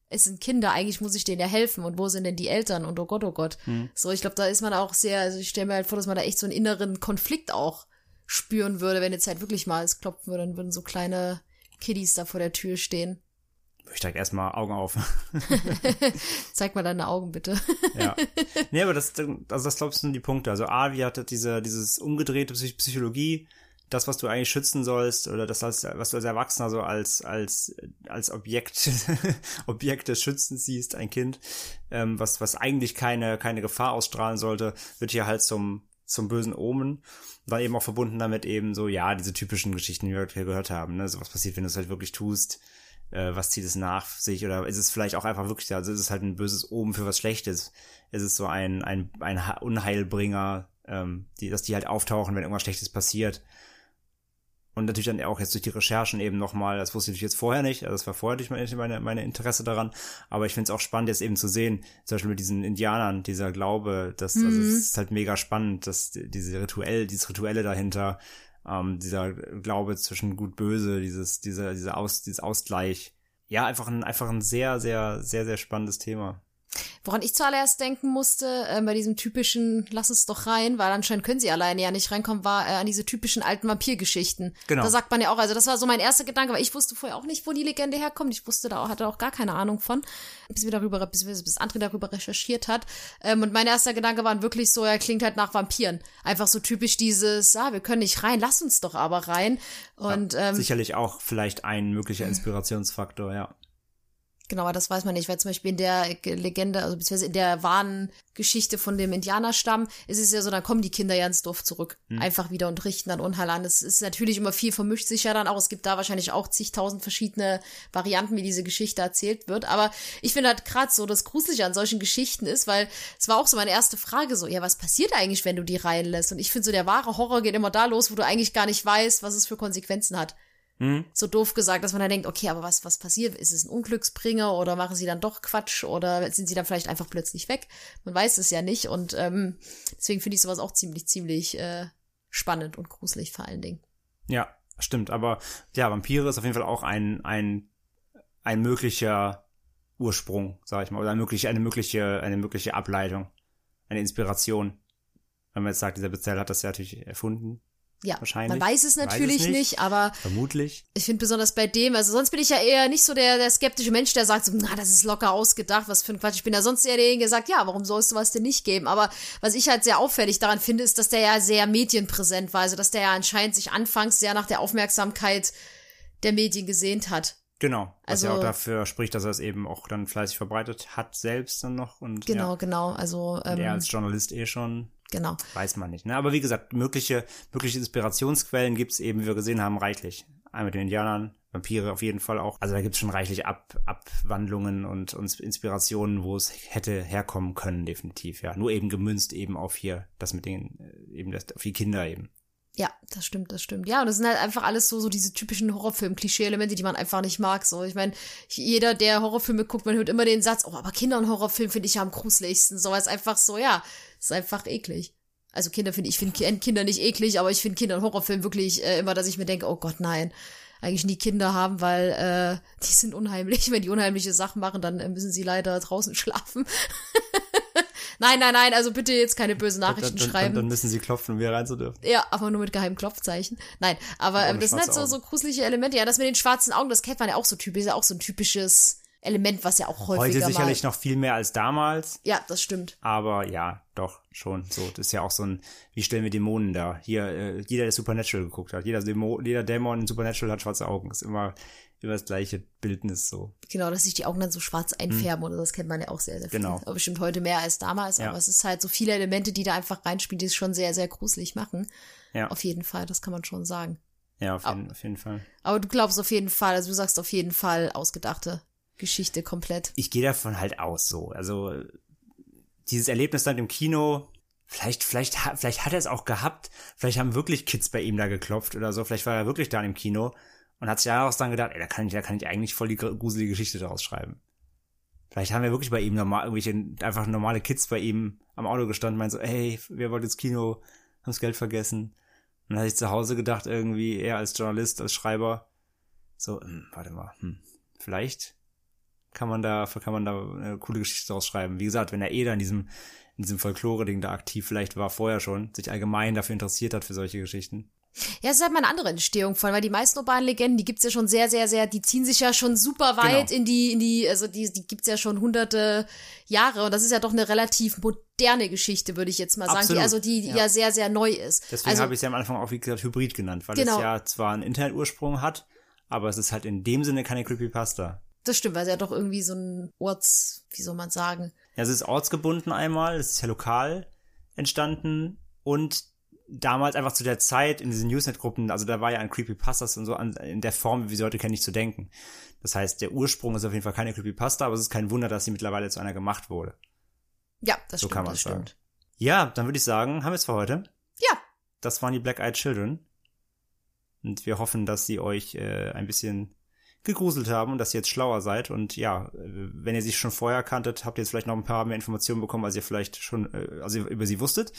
es sind Kinder, eigentlich muss ich denen ja helfen. Und wo sind denn die Eltern? Und oh Gott, oh Gott. Hm. So, ich glaube, da ist man auch sehr, also ich stelle mir halt vor, dass man da echt so einen inneren Konflikt auch spüren würde, wenn jetzt halt wirklich mal es klopfen würde, dann würden so kleine Kiddies da vor der Tür stehen. Ich steig erstmal Augen auf. (laughs) Zeig mal deine Augen bitte. ja. Nee, aber das, also das glaubst du sind die Punkte. Also A, wie hat diese, dieses umgedrehte Psych- Psychologie, das, was du eigentlich schützen sollst, oder das, was du als Erwachsener so als, als, als Objekt, (laughs) Objekt des Schützens siehst, ein Kind, ähm, was, was eigentlich keine, keine Gefahr ausstrahlen sollte, wird hier halt zum, zum bösen Omen. Dann eben auch verbunden damit eben so, ja, diese typischen Geschichten, die wir gehört haben, ne, so was passiert, wenn du es halt wirklich tust, äh, was zieht es nach sich, oder ist es vielleicht auch einfach wirklich, also ist es halt ein böses Omen für was Schlechtes, ist es so ein, ein, ein Unheilbringer, ähm, die, dass die halt auftauchen, wenn irgendwas Schlechtes passiert. Und natürlich dann auch jetzt durch die Recherchen eben nochmal, das wusste ich jetzt vorher nicht, also das war vorher nicht meine, meine, meine Interesse daran, aber ich finde es auch spannend, jetzt eben zu sehen, zum Beispiel mit diesen Indianern, dieser Glaube, das, also es ist halt mega spannend, dass diese Rituell, dieses Rituelle dahinter, ähm, dieser Glaube zwischen Gut Böse, dieses, dieser, dieser Aus, dieses Ausgleich. Ja, einfach ein, einfach ein sehr, sehr, sehr, sehr spannendes Thema. Woran ich zuallererst denken musste, äh, bei diesem typischen Lass es doch rein, weil anscheinend können sie alleine ja nicht reinkommen, war äh, an diese typischen alten Vampirgeschichten. Genau. Da sagt man ja auch, also das war so mein erster Gedanke, weil ich wusste vorher auch nicht, wo die Legende herkommt. Ich wusste da auch, hatte auch gar keine Ahnung von, bis wir darüber, bis, bis André darüber recherchiert hat. Ähm, und mein erster Gedanke war wirklich so, er klingt halt nach Vampiren. Einfach so typisch dieses, ah, wir können nicht rein, lass uns doch aber rein. Und ähm, Sicherlich auch vielleicht ein möglicher Inspirationsfaktor, ja. Genau, aber das weiß man nicht, weil zum Beispiel in der Ge- Legende, also beziehungsweise in der wahren Geschichte von dem Indianerstamm ist es ja so, dann kommen die Kinder ja ins Dorf zurück. Einfach wieder und richten dann Unheil an. Es ist natürlich immer viel vermischt sich ja dann auch. Es gibt da wahrscheinlich auch zigtausend verschiedene Varianten, wie diese Geschichte erzählt wird. Aber ich finde halt gerade so, das Gruselige an solchen Geschichten ist, weil es war auch so meine erste Frage so, ja, was passiert eigentlich, wenn du die reinlässt? Und ich finde so, der wahre Horror geht immer da los, wo du eigentlich gar nicht weißt, was es für Konsequenzen hat so doof gesagt, dass man dann denkt, okay, aber was, was passiert? Ist es ein Unglücksbringer oder machen sie dann doch Quatsch oder sind sie dann vielleicht einfach plötzlich weg? Man weiß es ja nicht und ähm, deswegen finde ich sowas auch ziemlich, ziemlich äh, spannend und gruselig vor allen Dingen. Ja, stimmt. Aber ja, Vampire ist auf jeden Fall auch ein, ein, ein möglicher Ursprung, sag ich mal, oder eine mögliche, eine mögliche, eine mögliche Ableitung, eine Inspiration. Wenn man jetzt sagt, dieser Bezell hat das ja natürlich erfunden. Ja, Wahrscheinlich. man weiß es Weiß es natürlich nicht. nicht, aber Vermutlich. ich finde besonders bei dem, also sonst bin ich ja eher nicht so der, der skeptische Mensch, der sagt so, na, das ist locker ausgedacht, was für ein Quatsch. Ich bin ja sonst eher derjenige, der sagt, ja, warum soll es sowas denn nicht geben? Aber was ich halt sehr auffällig daran finde, ist, dass der ja sehr medienpräsent war, also dass der ja anscheinend sich anfangs sehr nach der Aufmerksamkeit der Medien gesehnt hat. Genau. Was ja Also- auch dafür spricht, dass er es eben auch dann fleißig verbreitet hat, selbst dann noch. Und Genau, ja, genau, also und ähm, er als Journalist eh schon, genau. weiß man nicht. Ne? Aber wie gesagt, mögliche, mögliche Inspirationsquellen gibt's eben, wie wir gesehen haben, reichlich. Einmal mit den Indianern, Vampire auf jeden Fall auch. Also da gibt's schon reichlich Ab Abwandlungen und, und Inspirationen, wo es hätte herkommen können, definitiv, ja. Nur eben gemünzt eben auf hier, das mit den, äh, eben das, auf die Kinder eben. Ja, das stimmt, das stimmt. Ja, und das sind halt einfach alles so, so diese typischen Horrorfilm-Klischee-Elemente, die man einfach nicht mag. So, ich meine, jeder, der Horrorfilme guckt, man hört immer den Satz, oh, aber Kinder und Horrorfilm finde ich ja am gruseligsten. So, weil es einfach so, ja, ist einfach eklig. Also Kinder finde ich, finde Ki- Kinder nicht eklig, aber ich finde Kinder und Horrorfilm wirklich äh, immer, dass ich mir denke, oh Gott, nein. Eigentlich nie Kinder haben, weil äh, die sind unheimlich. (laughs) Wenn die unheimliche Sachen machen, dann äh, müssen sie leider draußen (laughs) schlafen. (laughs) nein, nein, nein, also bitte jetzt keine bösen Nachrichten dann, dann, schreiben. dann müssen sie klopfen, um wieder rein zu dürfen. Ja, aber nur mit geheimen Klopfzeichen. Nein, aber ähm, das sind halt so, Augen. so gruselige Elemente. Ja, das mit den schwarzen Augen, das kennt man ja auch so typisch. Ist ja auch so ein typisches Element, was ja auch häufiger Heute sicherlich mal. noch viel mehr als damals. Ja, das stimmt. Aber ja, doch, schon. So, das ist ja auch so ein, wie stellen wir Dämonen da? Hier, äh, jeder, der Supernatural geguckt hat, jeder, Dämo, jeder Dämon in Supernatural hat schwarze Augen. Ist immer, immer das gleiche Bildnis so. Genau, dass sich die Augen dann so schwarz einfärben oder das kennt man ja auch sehr, sehr viel. Hm. Genau. Aber bestimmt heute mehr als damals. Ja. Aber es ist halt so viele Elemente, die da einfach reinspielen, die es schon sehr, sehr gruselig machen. Ja, Auf jeden Fall, das kann man schon sagen. ja auf, jeden, auf jeden Fall. Aber du glaubst auf jeden Fall, also du sagst auf jeden Fall ausgedachte Geschichte komplett. Ich gehe davon halt aus so. Also, dieses Erlebnis dann im Kino, vielleicht, vielleicht, vielleicht hat er es auch gehabt. Vielleicht haben wirklich Kids bei ihm da geklopft oder so. Vielleicht war er wirklich da im Kino und hat sich daraus dann gedacht, ey, da kann ich, da kann ich eigentlich voll die gr- gruselige Geschichte daraus schreiben. Vielleicht haben wir wirklich bei ihm normal, irgendwelche, einfach normale Kids bei ihm am Auto gestanden, meinen so, ey, wir wollten ins Kino, haben das Geld vergessen. Und dann hatte ich zu Hause gedacht, irgendwie, er als Journalist, als Schreiber, so, hm, warte mal, hm, vielleicht kann man da, kann man da eine coole Geschichte daraus schreiben. Wie gesagt, wenn er eh da in diesem, in diesem Folklore-Ding da aktiv vielleicht war, vorher schon, sich allgemein dafür interessiert hat für solche Geschichten. Ja, es ist halt mal eine andere Entstehung von, weil die meisten urbanen Legenden, die gibt's ja schon sehr, sehr, sehr, die ziehen sich ja schon super weit Genau. in die, in die, also die, die gibt's ja schon hunderte Jahre und das ist ja doch eine relativ moderne Geschichte, würde ich jetzt mal sagen, Absolut, die also die, die ja. ja. sehr, sehr neu ist. Deswegen also, habe ich es ja am Anfang auch, wie gesagt, Hybrid genannt, weil Genau. es ja zwar einen Internetursprung hat, aber es ist halt in dem Sinne keine Creepypasta. Das stimmt, weil es ja doch irgendwie so ein Orts, wie soll man sagen, Ja, es ist ortsgebunden einmal, es ist ja lokal entstanden und damals einfach zu der Zeit in diesen Newsnet-Gruppen, also da war ja an Creepypastas und so an, in der Form, wie sie heute kennen, nicht zu denken. Das heißt, der Ursprung ist auf jeden Fall keine Creepypasta, aber es ist kein Wunder, dass sie mittlerweile zu einer gemacht wurde. ja, das So stimmt, kann man das sagen. stimmt. Ja, dann würde ich sagen, haben wir es für heute. Ja, Das waren die Black Eyed Children. Und wir hoffen, dass sie euch äh, ein bisschen gegruselt haben und dass ihr jetzt schlauer seid. Und ja, wenn ihr sie schon vorher kanntet, habt ihr jetzt vielleicht noch ein paar mehr Informationen bekommen, als ihr vielleicht schon also über sie wusstet.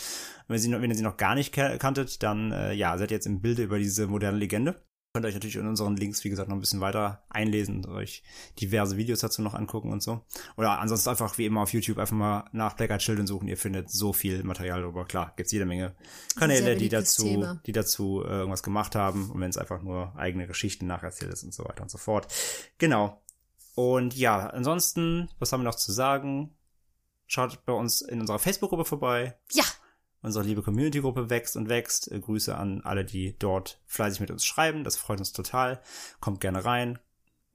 Wenn, sie, wenn ihr sie noch gar nicht kanntet, dann äh, ja, seid ihr jetzt im Bilde über diese moderne Legende. Könnt euch natürlich in unseren Links, wie gesagt, noch ein bisschen weiter einlesen und euch diverse Videos dazu noch angucken und so. Oder ansonsten einfach wie immer auf YouTube einfach mal nach Black Eyed Children suchen. Ihr findet so viel Material darüber. Klar, gibt's jede Menge Kanäle, die dazu, Thema. die dazu äh, irgendwas gemacht haben. Und wenn es einfach nur eigene Geschichten nacherzählt ist und so weiter und so fort. Genau. Und ja, ansonsten, was haben wir noch zu sagen? Schaut bei uns in unserer Facebook-Gruppe vorbei. Ja, Unsere liebe Community-Gruppe wächst und wächst. Äh, Grüße an alle, die dort fleißig mit uns schreiben. Das freut uns total. Kommt gerne rein.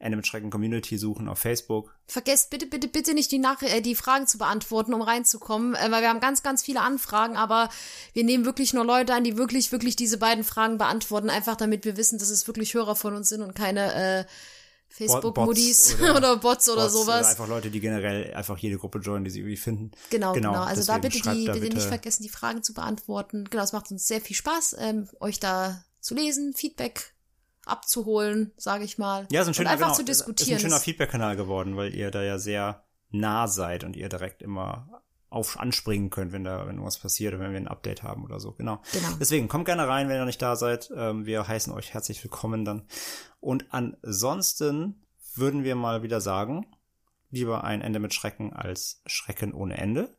Ende mit Schrecken Community suchen auf Facebook. Vergesst bitte, bitte, bitte nicht die, Nach äh, die Fragen zu beantworten, um reinzukommen, äh, weil wir haben ganz, ganz viele Anfragen, aber wir nehmen wirklich nur Leute an, die wirklich, wirklich diese beiden Fragen beantworten, einfach damit wir wissen, dass es wirklich Hörer von uns sind und keine äh, Facebook-Modis oder, (laughs) oder, Bots oder Bots sowas. Oder einfach Leute, die generell einfach jede Gruppe joinen, die sie irgendwie finden. Genau, genau. genau. Also da bitte die, bitte, bitte nicht vergessen, die Fragen zu beantworten. Genau, es macht uns sehr viel Spaß, ähm, euch da zu lesen, Feedback abzuholen, sage ich mal. Ja, so ein schöner, und einfach genau, zu diskutieren. Ist ein schöner Feedback-Kanal geworden, weil ihr da ja sehr nah seid und ihr direkt immer auf anspringen könnt, wenn da wenn was passiert oder wenn wir ein Update haben oder so. Genau. genau. Deswegen kommt gerne rein, wenn ihr noch nicht da seid. Ähm, wir heißen euch herzlich willkommen dann. Und ansonsten würden wir mal wieder sagen, lieber ein Ende mit Schrecken als Schrecken ohne Ende.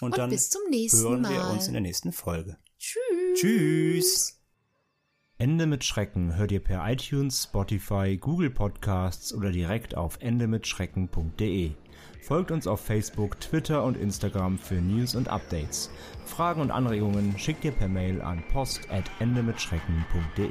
Und, Und dann bis zum nächsten hören Mal. wir uns in der nächsten Folge. Tschüss. Tschüss. Ende mit Schrecken hört ihr per iTunes, Spotify, Google Podcasts oder direkt auf endemitschrecken.de. Folgt uns auf Facebook, Twitter und Instagram für News und Updates. Fragen und Anregungen schickt ihr per Mail an post@endemitschrecken.de.